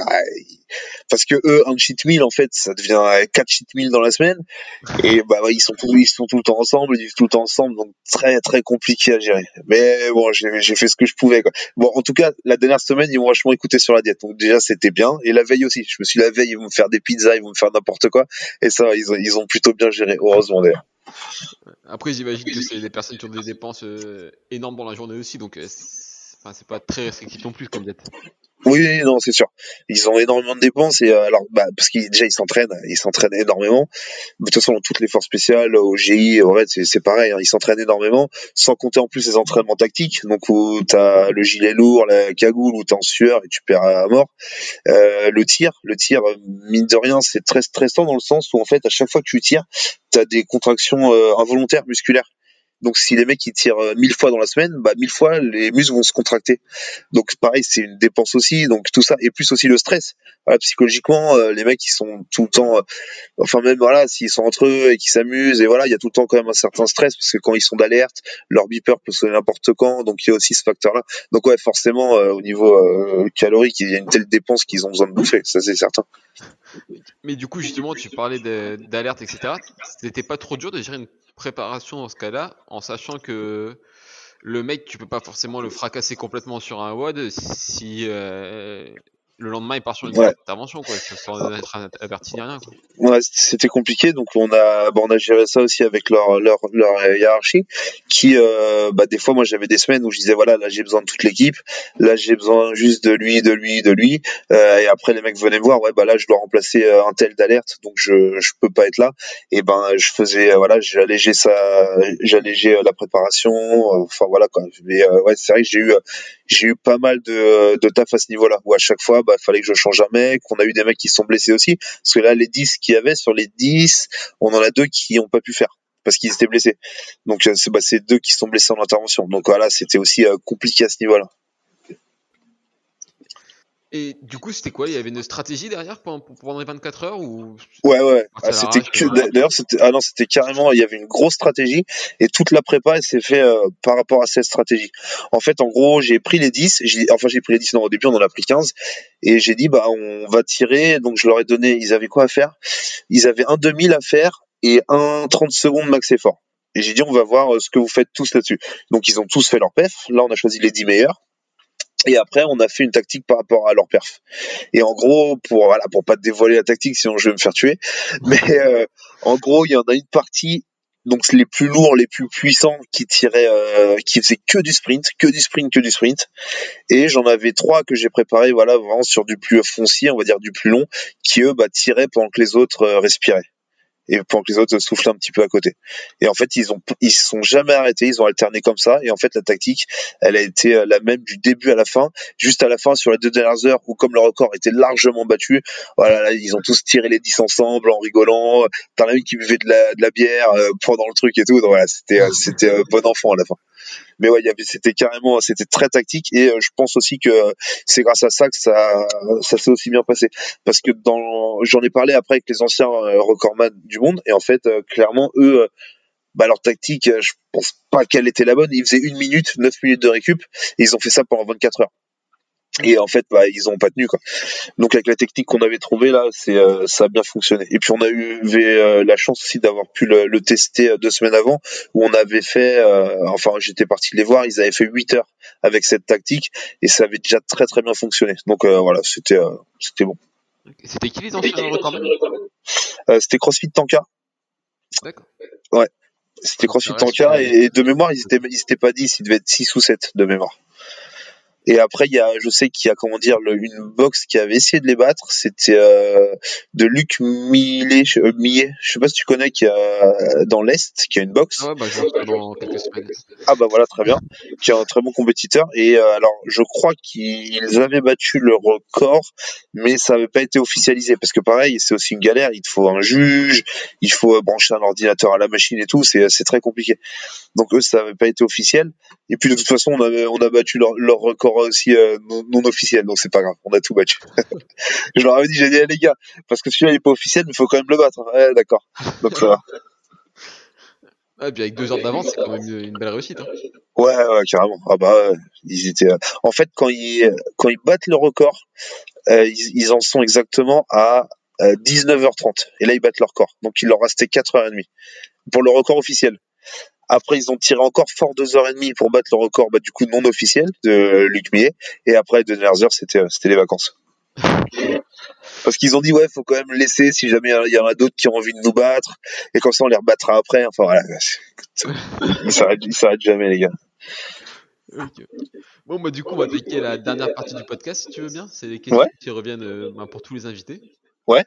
parce que eux un cheat meal en fait ça devient quatre cheat meals dans la semaine et bah ils sont tout, ils sont tout le temps ensemble ils vivent tout le temps ensemble donc très très compliqué à gérer. Mais bon j'ai fait ce que je pouvais quoi. Bon en tout cas la dernière semaine, ils m'ont vachement écouté sur la diète. Donc déjà, c'était bien. Et la veille aussi. Je me suis la veille, ils vont me faire des pizzas, ils vont me faire n'importe quoi. Et ça, ils ont, ils ont plutôt bien géré. Heureusement d'ailleurs. Après, j'imagine que c'est des personnes qui ont des dépenses euh, énormes dans la journée aussi. Donc, euh, c'est pas très restrictif non plus comme diète. Oui, non, c'est sûr. Ils ont énormément de dépenses et euh, alors bah, parce qu'ils déjà ils s'entraînent, ils s'entraînent énormément. De toute façon, toutes les forces spéciales, au GI, au RED, c'est pareil, hein, ils s'entraînent énormément, sans compter en plus les entraînements tactiques. Donc où t'as le gilet lourd, la cagoule, où t'es en sueur et tu perds à mort. Euh, le tir, le tir, mine de rien, c'est très stressant dans le sens où en fait à chaque fois que tu tires, t'as des contractions euh, involontaires musculaires. Donc si les mecs ils tirent euh, mille fois dans la semaine, bah mille fois les muscles vont se contracter. Donc pareil, c'est une dépense aussi. Donc tout ça et plus aussi le stress. psychologiquement, euh, les mecs ils sont tout le temps, euh, enfin même voilà, s'ils sont entre eux et qu'ils s'amusent et voilà, il y a tout le temps quand même un certain stress parce que quand ils sont d'alerte, leur beeper peut sonner n'importe quand. Donc il y a aussi ce facteur-là. Donc ouais, forcément au niveau calorique, il y a une telle dépense qu'ils ont besoin de bouffer, ça c'est certain. Mais du coup justement, tu parlais d'alerte, etc. C'était pas trop dur de gérer une préparation dans ce cas-là, en sachant que le mec, tu peux pas forcément le fracasser complètement sur un WOD si euh, le lendemain il part sur une intervention quoi sans être averti ni rien quoi. Ouais, c'était compliqué donc on a bon, on a géré ça aussi avec leur leur, leur hiérarchie qui euh, bah des fois moi j'avais des semaines où je disais voilà là j'ai besoin de toute l'équipe là j'ai besoin juste de lui de lui de lui euh, et après les mecs venaient me voir ouais bah là je dois remplacer euh, un tel d'alerte donc je je peux pas être là et ben je faisais voilà j'allégeais ça j'allégeais la préparation enfin voilà quoi mais ouais c'est vrai que j'ai eu j'ai eu pas mal de de taf à ce niveau là où à chaque fois bah, bah, fallait que je change un mec. On a eu des mecs qui sont blessés aussi. Parce que là, les 10 qu'il y avait, sur les 10, on en a deux qui n'ont pas pu faire parce qu'ils étaient blessés. Donc euh, bah, c'est deux qui sont blessés en intervention. Donc voilà, c'était aussi euh, compliqué à ce niveau-là. Et du coup, c'était quoi? Il y avait une stratégie derrière pendant, les 24 heures ou Ouais, ouais. Ah, c'était d'ailleurs, c'était ah non, c'était carrément. Il y avait une grosse stratégie et toute la prépa s'est fait euh, par rapport à cette stratégie. En fait, en gros, j'ai pris les 10. Enfin, j'ai pris les 10. Non, au début, on en a pris 15 et j'ai dit bah on va tirer. Donc je leur ai donné. Ils avaient quoi à faire? Ils avaient un 2000 à faire et un 30 secondes max effort. Et j'ai dit on va voir euh, ce que vous faites tous là-dessus. Donc ils ont tous fait leur pef. Là, on a choisi les 10 meilleurs. Et après, on a fait une tactique par rapport à leur perf. Et en gros, pour voilà, pour pas te dévoiler la tactique, sinon je vais me faire tuer. Mais euh, en gros, il y en a une partie, donc les plus lourds, les plus puissants, qui tiraient, euh, qui faisaient que du sprint, que du sprint, que du sprint. Et j'en avais trois que j'ai préparé, voilà, vraiment sur du plus foncier, on va dire du plus long, qui eux, bah, tiraient pendant que les autres euh, respiraient et pendant que les autres soufflent un petit peu à côté. Et en fait, ils ont ils se sont jamais arrêtés, ils ont alterné comme ça. Et en fait, la tactique, elle a été euh, la même du début à la fin. Juste à la fin, sur les deux dernières heures, où comme le record était largement battu, voilà, là, ils ont tous tiré les 10 ensemble en rigolant. T'en as qui buvait de la, de la bière euh, pendant le truc et tout. Donc voilà, c'était euh, c'était bon enfant à la fin mais ouais, il y avait, c'était carrément, c'était très tactique et euh, je pense aussi que c'est grâce à ça que ça, s'est aussi bien passé. Parce que dans, j'en ai parlé après avec les anciens euh, recordman du monde et en fait, euh, clairement, eux, bah, leur tactique, je pense pas qu'elle était la bonne. Ils faisaient une minute, neuf minutes de récup et ils ont fait ça pendant 24 heures. Et en fait, bah, ils ont pas tenu quoi. Donc avec la technique qu'on avait trouvée là, c'est euh, ça a bien fonctionné. Et puis on a eu euh, la chance aussi d'avoir pu le, tester euh, deux semaines avant, où on avait fait, enfin j'étais parti les voir, ils avaient fait 8 heures avec cette tactique et ça avait déjà très très bien fonctionné. Donc voilà, c'était c'était bon. C'était qui les anciens C'était CrossFit Tanka. D'accord. Ouais. C'était CrossFit Tanka et, de mémoire ils étaient ils étaient pas 10, ils devaient être 6 ou 7 de mémoire. Et après, il y a, je sais qu'il y a comment dire, le, une box qui avait essayé de les battre. C'était euh, de Luc Millet, euh, Millet, je sais pas si tu connais, qui a dans l'est, qui a une box. Ah, bah, je dans quelques semaines. Ah bah voilà, très bien. Qui est un très bon compétiteur. Et euh, alors, je crois qu'ils avaient battu le record, mais ça n'avait pas été officialisé parce que pareil, c'est aussi une galère. Il te faut un juge, il faut brancher un ordinateur à la machine et tout. C'est c'est très compliqué. Donc eux, ça n'avait pas été officiel. Et puis de toute façon, on avait on a battu leur, leur record aussi euh, non, non officiel, donc c'est pas grave, on a tout battu. je leur avais dit, j'ai dit, eh, les gars, parce que celui-là il est pas officiel, mais il faut quand même le battre. Ouais, d'accord. Donc ça va. Ah, puis avec deux heures d'avance, c'est quand même une, belle réussite. Hein. Ouais, ouais, carrément. Ah bah, ils étaient. euh, En fait, quand ils quand ils battent le record, euh, ils, ils en sont exactement à euh, 19h30. Et là, ils battent leur record. Donc, il leur restait 4h30 pour le record officiel. Après, ils ont tiré encore fort 2h30 pour battre le record, bah, du coup, non officiel de Luc Millet. Et après, deux dernières heures, c'était, euh, c'était les vacances. Parce qu'ils ont dit, ouais, faut quand même laisser si jamais il y en a d'autres qui ont envie de nous battre. Et comme ça, on les rebattra après. Enfin, voilà. Ils s'arrêtent, ils s'arrêtent jamais, les gars. Bon, bah, du coup, on va attaquer la dernière partie du podcast, si tu veux bien. C'est les questions Ouais. qui reviennent euh, ben, pour tous les invités. Ouais.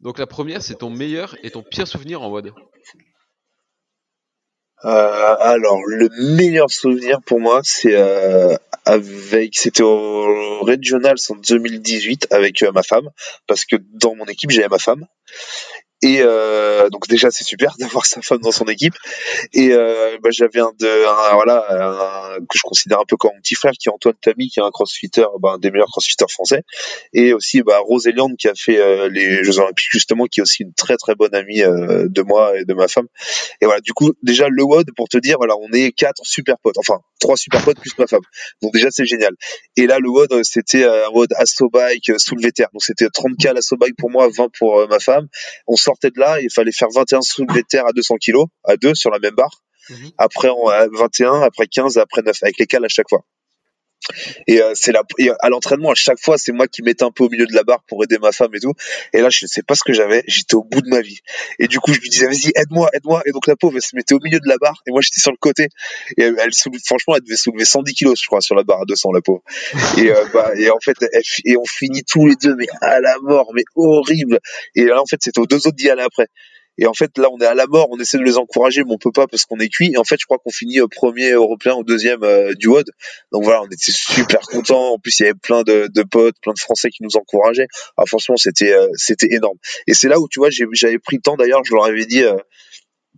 Donc, la première, c'est ton meilleur et ton pire souvenir en WOD. Euh, alors, le meilleur souvenir pour moi, c'est euh, avec, c'était au Regionals en 2018 avec euh, ma femme, parce que dans mon équipe j'avais ma femme. Et euh, donc déjà c'est super d'avoir sa femme dans son équipe. Et euh, bah, j'avais un de un, voilà un- que je considère un peu comme mon petit frère qui est Antoine Tamy qui est un crossfitter, bah, un des meilleurs crossfitters français. Et aussi bah, Rose qui a fait euh, les Jeux Olympiques justement, qui est aussi une très très bonne amie euh, de moi et de ma femme. Et voilà, du coup, déjà, le WOD, pour te dire, voilà, on est quatre super potes. Enfin, trois super potes plus ma femme. Donc déjà, c'est génial. Et là, le WOD, euh, c'était euh, un WOD Asso Bike, soulevé terre. Donc c'était 30K l'Asso Bike pour moi, 20 pour ma femme. On sortait de là, il fallait faire 21 soulevé terre à 200 kilos, à deux sur la même barre. Mhm. Après, on, à 21, après 15, après 9, avec les cales à chaque fois. Et euh, c'est la, et à l'entraînement à chaque fois, c'est moi qui mettais un peu au milieu de la barre pour aider ma femme et tout. Et là, je ne sais pas ce que j'avais. J'étais au bout de ma vie. Et du coup, je lui disais, vas-y, aide-moi, aide-moi. Et donc la pauvre, elle se mettait au milieu de la barre et moi, j'étais sur le côté. Et elle, elle franchement, elle devait soulever 110 kilos, je crois, sur la barre à 200, la pauvre. Et, euh, bah, et en fait, elle et on finit tous les deux, mais à la mort, mais horrible. Et là, en fait, c'était aux deux autres d'y aller après. Et en fait, là, on est à la mort, on essaie de les encourager, mais on peut pas parce qu'on est cuit. Et en fait, je crois qu'on finit au premier européen ou deuxième euh, du WOD. Donc voilà, on était super contents. En plus, il y avait plein de, de potes, plein de Français qui nous encourageaient. Ah, franchement, c'était euh, c'était énorme. Et c'est là où tu vois, j'avais pris le temps d'ailleurs, je leur avais dit. euh,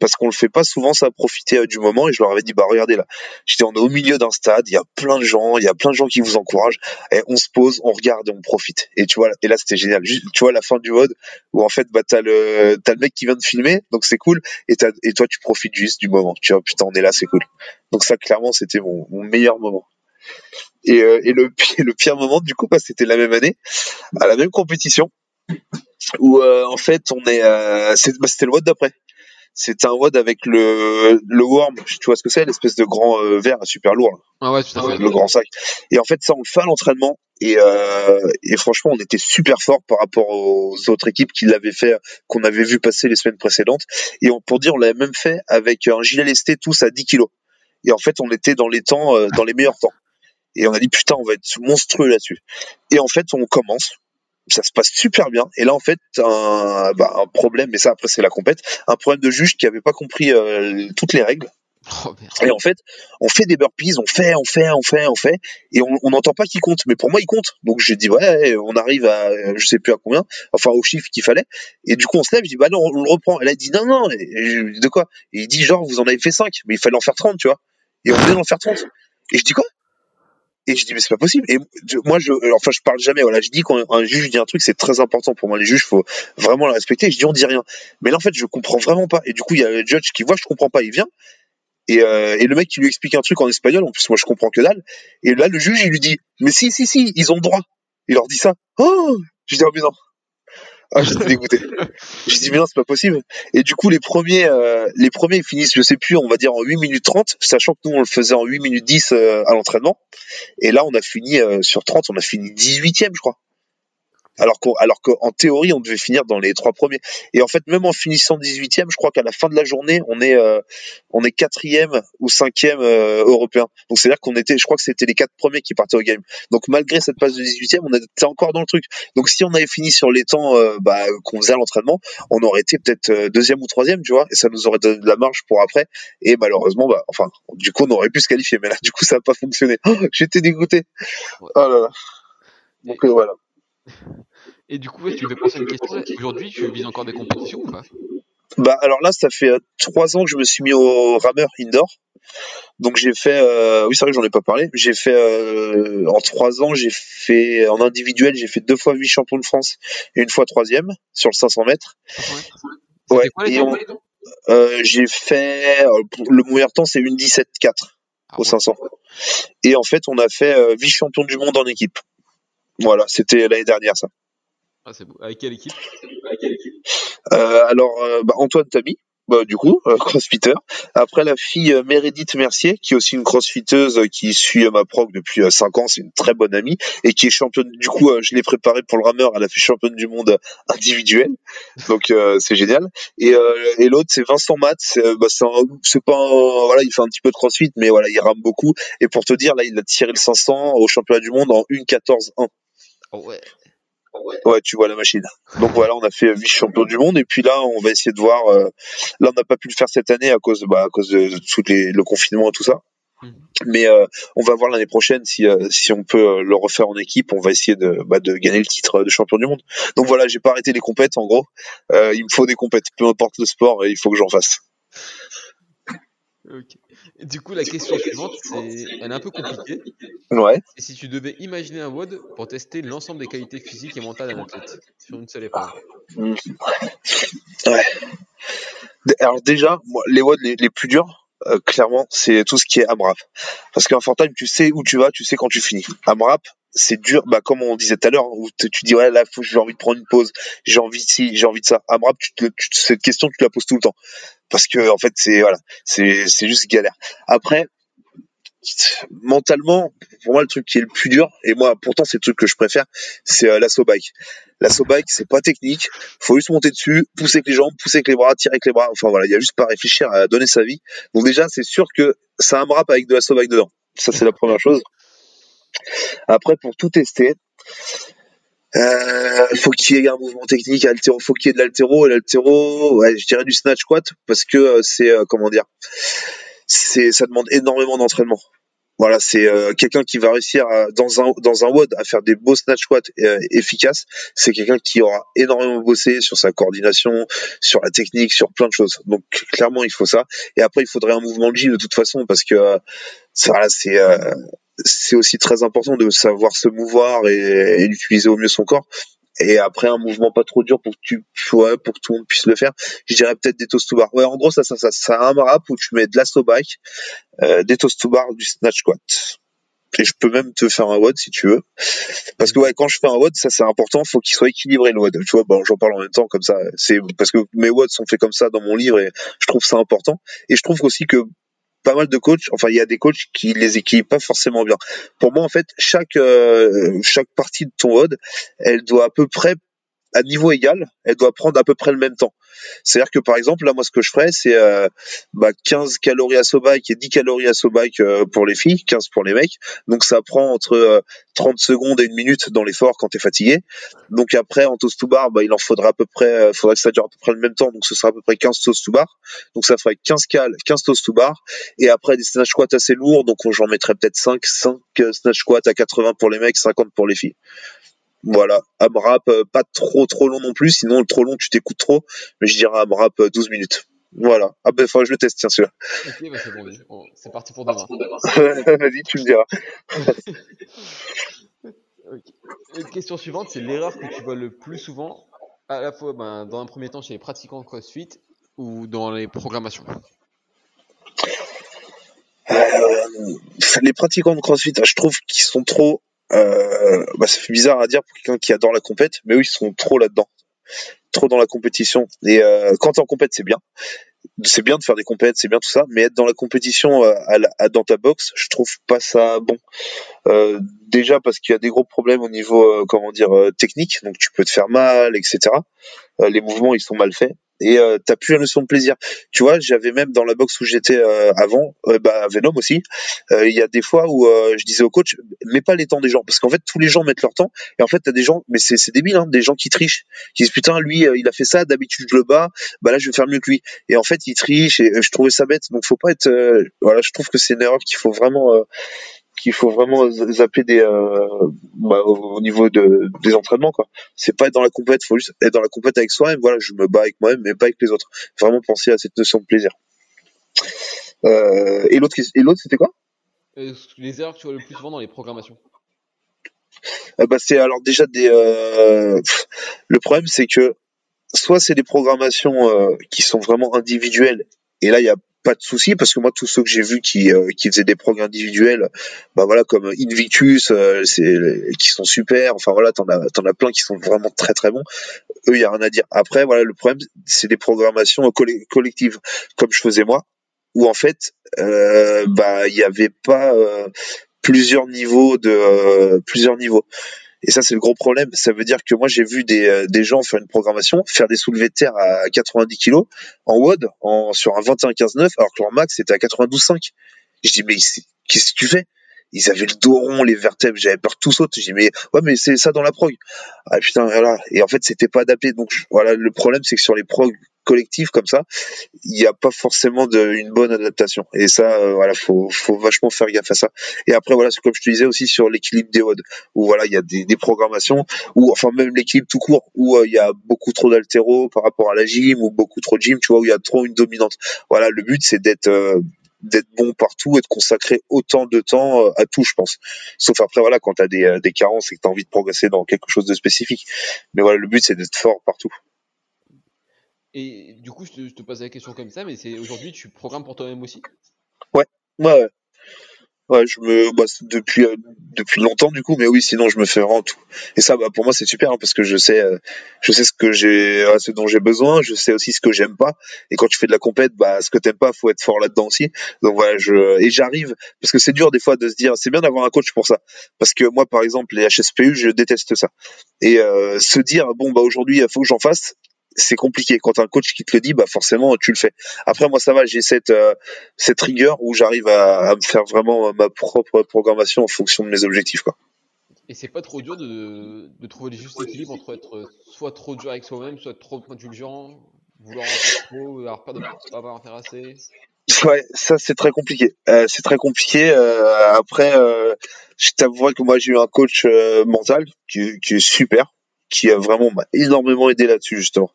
parce qu'on le fait pas souvent ça profiter euh, du moment et je leur avais dit bah regardez là j'étais on est au milieu d'un stade il y a plein de gens il y a plein de gens qui vous encouragent et on se pose on regarde et on profite. Et tu vois et là c'était génial. Tu vois la fin du mode où en fait bah t'as le t'as le mec qui vient de filmer donc c'est cool et t'as- et toi tu profites juste du moment. Tu vois putain on est là c'est cool. Donc ça clairement c'était mon, meilleur moment. Et, euh, et le pire, le pire moment du coup bah, c'était la même année à la même compétition où euh, en fait on est euh, bah, c'était le WOD d'après c'était un WOD avec le le worm tu vois ce que c'est l'espèce de grand euh, verre super lourd là Ah ouais, tout à fait. le grand sac. Et en fait, ça, on le fait à l'entraînement. Et, euh, et franchement, on était super fort par rapport aux autres équipes qui l'avaient fait, qu'on avait vu passer les semaines précédentes. Et on, pour dire, on l'avait même fait avec un gilet lesté tous à 10 kilos. Et en fait, on était dans les temps, euh, dans les meilleurs temps. Et on a dit, putain, on va être monstrueux là-dessus. Et en fait, on commence. Ça se passe super bien. Et là, en fait, un, bah, un problème, mais ça, après, c'est la compète, un problème de juge qui avait pas compris euh, toutes les règles. Oh. Et en fait, on fait des burpees, on fait, on fait, on fait, on fait, et on n'entend pas qui compte. Mais pour moi, il compte. Donc j'ai dit ouais, on arrive à, je sais plus à combien, enfin au chiffre qu'il fallait. Et du coup, on se lève, je dis bah non, on, le reprend. Et là, il dit non, non. Et je lui dis, de quoi? Et il dit genre vous en avez fait 5 mais il fallait en faire 30 tu vois. Et on vient d'en faire 30 Et je dis quoi? Et je dis mais c'est pas possible. Et moi je enfin je parle jamais. Voilà je dis quand un juge dit un truc c'est très important pour moi. Les juges faut vraiment le respecter. Je dis on dit rien. Mais là en fait je comprends vraiment pas. Et du coup il y a le judge qui voit je comprends pas. Il vient. Et, euh, et le mec qui lui explique un truc en espagnol, en plus moi je comprends que dalle. Et là le juge il lui dit mais si si si ils ont le droit. Il leur dit ça. Oh! Je dis oh mais non. Ah j'étais dégoûté. J'ai dit mais non c'est pas possible. Et du coup les premiers euh, les premiers ils finissent je sais plus on va dire en 8 minutes 30 sachant que nous on le faisait en 8 minutes 10 euh, à l'entraînement. Et là on a fini euh, sur 30 on a fini 18e je crois. Alors qu'en alors qu'en théorie on devait finir dans les trois premiers. Et en fait même en finissant 18e je crois qu'à la fin de la journée on est euh, on est quatrième ou cinquième euh, européen. Donc c'est à dire qu'on était, je crois que c'était les quatre premiers qui partaient au game. Donc malgré cette passe de 18e, on était encore dans le truc. Donc si on avait fini sur les temps euh, bah, qu'on faisait à l'entraînement, on aurait été peut-être euh, deuxième ou troisième, tu vois, et ça nous aurait donné de la marge pour après. Et malheureusement, bah, enfin, du coup, on aurait pu se qualifier, mais là, du coup, ça n'a pas fonctionné. J'étais dégoûté. Oh là là. Donc euh, voilà. Et du coup, ouais, tu me fais penser à une question. Aujourd'hui, tu vises encore des compétitions ou pas? Bah alors là, ça fait trois ans que je me suis mis au rameur indoor. Donc j'ai fait, euh, oui c'est vrai que j'en ai pas parlé. J'ai fait euh, en trois ans, j'ai fait en individuel, j'ai fait deux fois vice champion de France et une fois troisième sur le 500 mètres. Ouais. euh, j'ai fait le meilleur temps c'est une 17 4 ah au 500. Et en fait on a fait euh, vice champion du monde en équipe. Voilà, c'était l'année dernière ça. Ah, c'est beau. Avec quelle équipe, euh, Alors bah, Antoine Tami bah, du coup, euh, crossfitter. Après, la fille euh, Meredith Mercier, qui est aussi une crossfiteuse euh, qui suit ma proc depuis 5 ans, c'est une très bonne amie, et qui est championne, du coup, je l'ai préparée pour le rameur, elle a fait championne du monde individuel, donc c'est génial. Et, et l'autre, c'est Vincent Matt, c'est bah, pas voilà, il fait un petit peu de crossfit, mais voilà, il rame beaucoup, et pour te dire, là, il a tiré le 500 au championnat du monde en 1.14.1. Ouais. Ouais, tu vois la machine. Donc voilà, on a fait vice-champion du monde et puis là, on va essayer de voir. Euh, là, on n'a pas pu le faire cette année à cause, bah, à cause de tout les, le confinement et tout ça. Mhm. Mais euh, on va voir l'année prochaine si euh, si on peut le refaire en équipe. On va essayer de bah, de gagner le titre de champion du monde. Donc voilà, j'ai pas arrêté les compètes en gros. il me faut des compètes, peu importe le sport, et il faut que j'en fasse. Ok. Du coup, la question suivante, c'est, elle est un peu compliquée. Ouais. Et si tu devais imaginer un WOD pour tester l'ensemble des qualités physiques et mentales d'un athlète sur une seule épreuve? Mmh. Ouais. Alors déjà, moi, les WOD les, plus durs, euh, clairement, c'est tout ce qui est AMRAP. Parce qu'un time, tu sais où tu vas, tu sais quand tu finis. AMRAP, c'est dur, bah comme on disait tout à l'heure, où tu dis ouais là j'ai envie de prendre une pause, j'ai envie de ci, j'ai envie de ça. AMRAP, tu cette question tu la poses tout le temps parce que en fait c'est voilà, c'est c'est juste galère. Après mentalement, pour moi le truc qui est le plus dur et moi pourtant c'est le truc que je préfère, c'est euh, l'assaut bike. L'assaut bike, c'est pas technique, faut juste monter dessus, pousser avec les jambes, pousser avec les bras, tirer avec les bras. Enfin voilà, il y a juste pas à réfléchir à donner sa vie. Donc déjà, c'est sûr que ça a un rap avec de l'assaut bike dedans. Ça c'est la première chose. Après pour tout tester, euh, faut qu'il y ait un mouvement technique, altéro, faut qu'il y ait de l'altéro, et l'altéro, je dirais du snatch squat parce que euh, c'est euh, comment dire, c'est ça demande énormément d'entraînement. Voilà, c'est euh, quelqu'un qui va réussir à, dans un dans un WOD à faire des beaux snatch squats efficaces. C'est quelqu'un qui aura énormément bossé sur sa coordination, sur la technique, sur plein de choses. Donc clairement, il faut ça. Et après, il faudrait un mouvement de J de toute façon parce que ça, voilà, c'est c'est aussi très important de savoir se mouvoir et, et d'utiliser au mieux son corps. Et après un mouvement pas trop dur pour que tu ouais, pour que tout le monde puisse le faire. Je dirais peut-être des toast to bar. Ouais, en gros ça ça ça, a un rap où tu mets de la bike, euh, des toast to bar, du snatch squat. Et je peux même te faire un WOD si tu veux. Parce que ouais, quand je fais un WOD, ça c'est important, faut qu'il soit équilibré le WOD. Tu vois, bon, j'en parle en même temps comme ça. C'est parce que mes WODs sont faits comme ça dans mon livre et je trouve ça important. Et je trouve aussi que pas mal de coachs, enfin il y a des coachs qui les équilibrent pas forcément bien. Pour moi en fait, chaque euh, chaque partie de ton WOD, elle doit à peu près à niveau égal, elle doit prendre à peu près le même temps. C'est-à-dire que par exemple, là, moi, ce que je ferais, c'est euh, bah, 15 calories à bike et 10 calories à bike euh, pour les filles, 15 pour les mecs. Donc ça prend entre 30 euh, secondes et une minute dans l'effort quand tu es fatigué. Donc après, en toast to bar, bah, il en faudra à peu près, faudrait que ça dure à peu près le même temps. Donc ce sera à peu près 15 toast to bar. Donc ça ferait 15 cal, 15 toast to bar. Et après, des snatch squats assez lourds. Donc j'en mettrais peut-être 5, 5 snatch squats à 80 pour les mecs, 50 pour les filles. Voilà, AMRAP, euh, pas trop trop long non plus, sinon le trop long tu t'écoutes trop, mais je dirais AMRAP 12 euh, minutes. Voilà. Ah ben, que je le teste, tiens, celui-là. Ok, bah c'est bon, c'est parti pour demain. Vas-y, tu me diras. okay. Question suivante, c'est l'erreur que tu vois le plus souvent, à la fois ben, dans un premier temps chez les pratiquants de CrossFit ou dans les programmations? Euh, Les pratiquants de CrossFit, je trouve qu'ils sont trop euh, bah, ça fait bizarre à dire pour quelqu'un qui adore la compète, mais eux ils sont trop là-dedans, trop dans la compétition. Et euh, quand t'es en compète, c'est bien, c'est bien de faire des compètes, c'est bien tout ça, mais être dans la compétition euh, à, dans ta box, je trouve pas ça bon. Euh, déjà parce qu'il y a des gros problèmes au niveau, euh, comment dire, technique, donc tu peux te faire mal, etc. les mouvements ils sont mal faits et euh, t'as plus la notion de plaisir. Tu vois, j'avais même dans la boxe où j'étais euh, avant, euh, bah Venom aussi. Euh, il y a des fois où je disais au coach, mets pas les temps des gens, parce qu'en fait tous les gens mettent leur temps. Et en fait t'as des gens, mais c'est débile, hein, des gens qui trichent, qui disent putain lui il a fait ça, d'habitude je le bats, bah là je vais faire mieux que lui. Et en fait il triche et je trouvais ça bête. Donc faut pas être, voilà, je trouve que c'est une erreur qu'il faut vraiment qu'il faut vraiment zapper des euh, bah, au niveau de, des entraînements quoi. C'est pas être dans la compète, faut juste être dans la compète avec soi-même. Voilà, je me bats avec moi-même, mais pas avec les autres. Vraiment penser à cette notion de plaisir. Euh, et l'autre, et l'autre, c'était quoi? Euh, Les erreurs que tu vois le plus souvent dans les programmations. Euh, bah, c'est alors déjà des. pff, le problème, c'est que soit c'est des programmations qui sont vraiment individuelles, et là il y a pas de souci parce que moi tous ceux que j'ai vus qui euh, qui faisaient des programmes individuels, bah voilà comme Invictus, euh, c'est qui sont super. Enfin voilà, t'en as t'en as plein qui sont vraiment très très bons. Eux, il y a rien à dire. Après voilà, le problème c'est des programmations colle- collectives comme je faisais moi, où en fait euh, bah il y avait pas euh, plusieurs niveaux de euh, plusieurs niveaux. Et ça, c'est le gros problème. Ça veut dire que moi, j'ai vu des, euh, des gens faire une programmation, faire des soulevés de terre à 90 kilos en WOD, en, sur un 21-15-9, alors que leur max était à 92,5. Je dis, mais qu'est-ce que tu fais? Ils avaient le dos rond, les vertèbres, j'avais peur que tout saute. Je dis, mais ouais, mais c'est ça dans la prog. Ah putain, voilà. Et en fait, c'était pas adapté. Donc voilà, le problème, c'est que sur les prog collectifs comme ça, il n'y a pas forcément de, une bonne adaptation. Et ça, euh, voilà, faut, faut vachement faire gaffe à ça. Et après, voilà, comme je te disais aussi sur l'équilibre des WOD, où voilà, il y a des, des programmations, ou enfin même l'équilibre tout court, où euh, il y a beaucoup trop d'altéro par rapport à la gym, ou beaucoup trop de gym, tu vois, où il y a trop une dominante. Voilà, le but, c'est d'être euh, d'être bon partout et de consacrer autant de temps euh, à tout, je pense. Sauf après, voilà, quand tu as des, euh, des carences et que tu as envie de progresser dans quelque chose de spécifique. Mais voilà, le but, c'est d'être fort partout. Et du coup, je te, je te pose la question comme ça, mais c'est aujourd'hui, tu programmes pour toi-même aussi? Ouais, ouais. Ouais, je me, bah, depuis euh, depuis longtemps du coup, mais oui, sinon je me fais vraiment. Et ça, bah, pour moi, c'est super hein, parce que je sais, euh, je sais ce que j'ai, euh, ce dont j'ai besoin, je sais aussi ce que j'aime pas. Et quand tu fais de la compète, bah, ce que t'aimes pas, faut être fort là-dedans aussi. Donc voilà, je et j'arrive parce que c'est dur des fois de se dire, c'est bien d'avoir un coach pour ça. Parce que moi, par exemple, les HSPU, je déteste ça. Et se dire, bon, bah aujourd'hui, il faut que j'en fasse. C'est compliqué. Quand un coach qui te le dit, bah forcément tu le fais. Après moi ça va, j'ai cette euh, cette rigueur où j'arrive à, à me faire vraiment ma propre programmation en fonction de mes objectifs quoi. Et c'est pas trop dur de, de trouver le juste équilibre entre être euh, soit trop dur avec soi-même, soit trop indulgent, vouloir en faire trop, avoir peur de pas avoir en faire assez? Ouais, ça c'est très compliqué. Euh, c'est très compliqué. Euh, après, euh, je t'avouerai que moi j'ai eu un coach euh, mental qui, qui est super, qui a vraiment m'a énormément aidé là-dessus justement.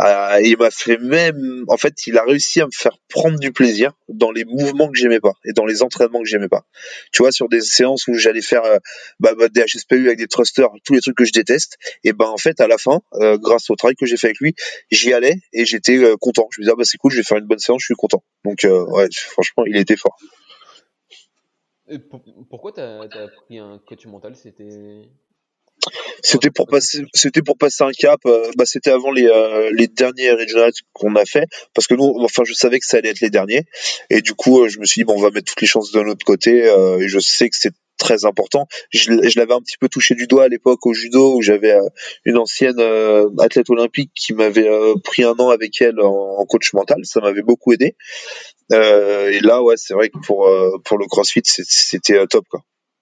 Euh, il m'a fait même, en fait, il a réussi à me faire prendre du plaisir dans les mouvements que j'aimais pas et dans les entraînements que j'aimais pas. Tu vois, sur des séances où j'allais faire euh, bah, bah, des HSPU avec des thrusters, tous les trucs que je déteste, et ben en fait à la fin, euh, grâce au travail que j'ai fait avec lui, j'y allais et j'étais euh, content. Je me disais ah, bah c'est cool, je vais faire une bonne séance, je suis content. Donc euh, ouais, franchement, il était fort. Pourquoi t'as as pris un coach mental? C'était. C'était pour passer, c'était pour passer un cap. euh, bah, c'était avant les euh, les derniers regionals qu'on a fait, parce que nous, enfin, je savais que ça allait être les derniers, et du coup, euh, je me suis dit bon, on va mettre toutes les chances de notre côté, euh, et je sais que c'est très important. Je, l'avais un petit peu touché du doigt à l'époque au judo où j'avais euh, une ancienne euh, athlète olympique qui m'avait euh, pris un an avec elle en, coach mental. Ça m'avait beaucoup aidé. Euh, et là, ouais, c'est vrai que pour euh, pour le CrossFit, c'était top quoi.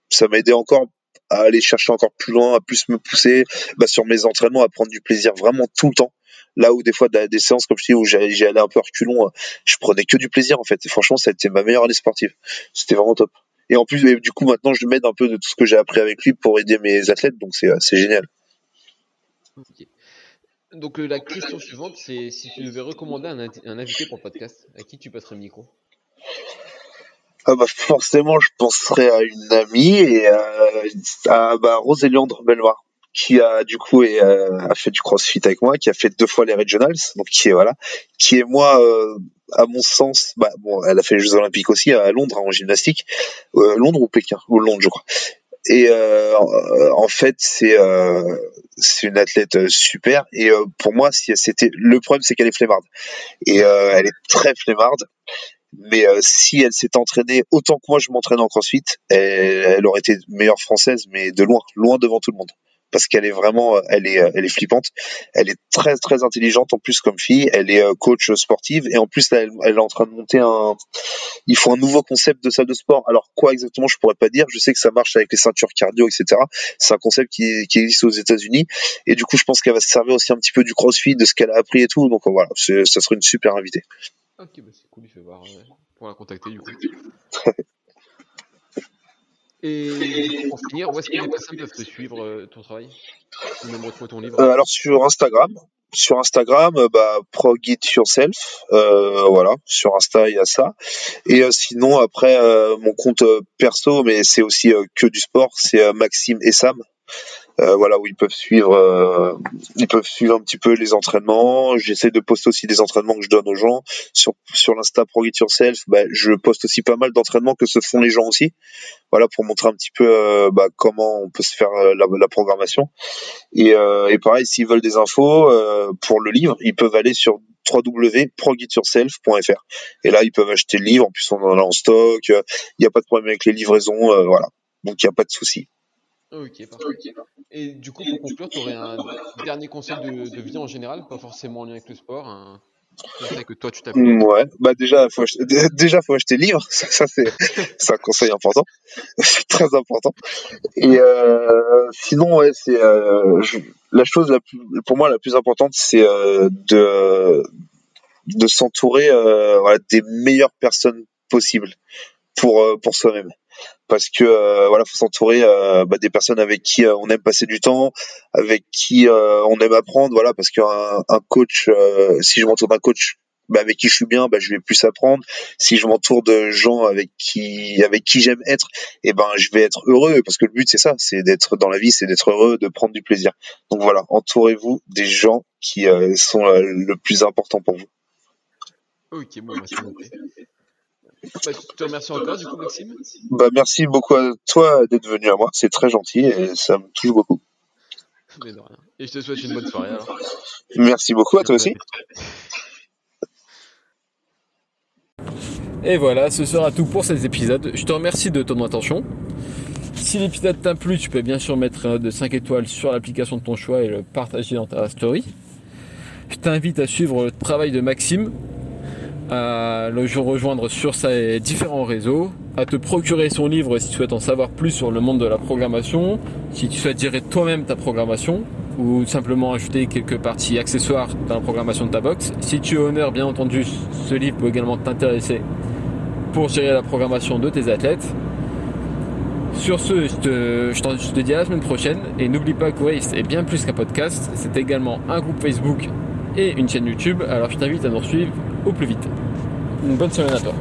Ça m'a aidé encore à aller chercher encore plus loin, à plus me pousser bah, sur mes entraînements, à prendre du plaisir vraiment tout le temps. Là où des fois des séances comme je dis où j'y allais un peu reculons, euh, je prenais que du plaisir en fait. Et franchement, ça a été ma meilleure année sportive. C'était vraiment top. Et en plus, du coup, maintenant, je m'aide un peu de tout ce que j'ai appris avec lui pour aider mes athlètes, donc c'est euh, génial. Donc euh, la question suivante, c'est si tu devais recommander un, un invité pour le podcast, à qui tu passerais le micro? Ah bah forcément, je penserais à une amie et à bah, Rose Belmar qui a du coup et, euh, a fait du crossfit avec moi, qui a fait deux fois les regionals, donc qui est voilà, qui est moi euh, à mon sens, bah bon, elle a fait les Jeux Olympiques aussi à Londres en gymnastique, Euh, Londres ou Pékin ou Londres je crois. Et euh, en fait, c'est euh, c'est une athlète super. Et pour moi, c'était le problème, c'est qu'elle est flemmarde. Et elle est très flemmarde. Mais euh, si elle s'est entraînée autant que moi je m'entraîne en CrossFit, elle, elle aurait été meilleure française, mais de loin, loin devant tout le monde. Parce qu'elle est vraiment, euh, elle est, euh, elle est flippante. Elle est très très intelligente en plus comme fille. Elle est euh, coach sportive et en plus là, elle, est en train de monter un. Il faut un nouveau concept de salle de sport. Alors quoi exactement, je pourrais pas dire. Je sais que ça marche avec les ceintures cardio, etc. C'est un concept qui, qui existe aux États-Unis et du coup, je pense qu'elle va se servir aussi un petit peu du CrossFit, de ce qu'elle a appris et tout. Donc voilà, ça serait une super invitée. Ok, bah c'est cool, je vais voir euh, pour la contacter du coup. Et pour finir, où est-ce que les personnes peuvent te suivre euh, ton travail? Ou même retrouver ton livre? Euh, alors sur Instagram, sur Instagram, euh, bah Prog It Yourself, euh, voilà, sur Insta il y a ça. Et euh, sinon après euh, mon compte euh, perso, mais c'est aussi euh, que du sport, c'est euh, Maxime et Sam. Euh, voilà où ils peuvent suivre, euh, ils peuvent suivre un petit peu les entraînements. J'essaie de poster aussi des entraînements que je donne aux gens sur sur l'Insta Yourself. Bah, je poste aussi pas mal d'entraînements que se font les gens aussi. Voilà pour montrer un petit peu euh, bah, comment on peut se faire euh, la, la programmation. Et, euh, et pareil, s'ils veulent des infos euh, pour le livre, ils peuvent aller sur www.progityourself.fr. Et là, ils peuvent acheter le livre. En plus, on en a en stock. Il n'y a pas de problème avec les livraisons. euh, voilà. Donc, il n'y a pas de souci. Ok, parfait. Et du coup, pour conclure, tu aurais un dernier conseil de, de vie en général, pas forcément en lien avec le sport, conseil que toi tu t'appliques Mm, Ouais. Bah déjà, faut acheter, déjà, faut acheter le livre. Ça, ça, c'est, un conseil important. c'est très important. Et euh, sinon, ouais, c'est euh, la chose la plus, pour moi la plus importante, c'est euh, de de s'entourer voilà, des meilleures personnes possibles pour pour soi-même parce que euh, voilà faut s'entourer euh, bah, des personnes avec qui euh, on aime passer du temps avec qui euh, on aime apprendre voilà parce qu'un un coach euh, si je m'entoure d'un coach bah, avec qui je suis bien bah, je vais plus apprendre. Si je m'entoure de gens avec qui avec qui j'aime être et ben je vais être heureux parce que le but c'est ça c'est d'être dans la vie c'est d'être heureux de prendre du plaisir. Donc voilà entourez-vous des gens qui euh, sont le plus important pour vous. Ok, bon, bah, c'est. Bah, je te remercie encore, du coup, Maxime. Bah, merci beaucoup à toi d'être venu à moi, c'est très gentil et ça me touche beaucoup. Mais de rien. Et je te souhaite une bonne soirée alors. Merci beaucoup à toi aussi. Et voilà, ce sera tout pour cet épisode. Je te remercie de ton attention. Si l'épisode t'a plu, tu peux bien sûr mettre un note de 5 étoiles sur l'application de ton choix et le partager dans ta story. Je t'invite à suivre le travail de Maxime, à le rejoindre sur ses différents réseaux, à te procurer son livre si tu souhaites en savoir plus sur le monde de la programmation, si tu souhaites gérer toi-même ta programmation, ou simplement ajouter quelques parties accessoires dans la programmation de ta box. Si tu honores bien entendu, ce livre peut également t'intéresser pour gérer la programmation de tes athlètes. Sur ce, je te, je te dis à la semaine prochaine et n'oublie pas que Waste est bien plus qu'un podcast, c'est également un groupe Facebook et une chaîne YouTube, alors je t'invite à nous suivre au plus vite. Une bonne semaine à toi.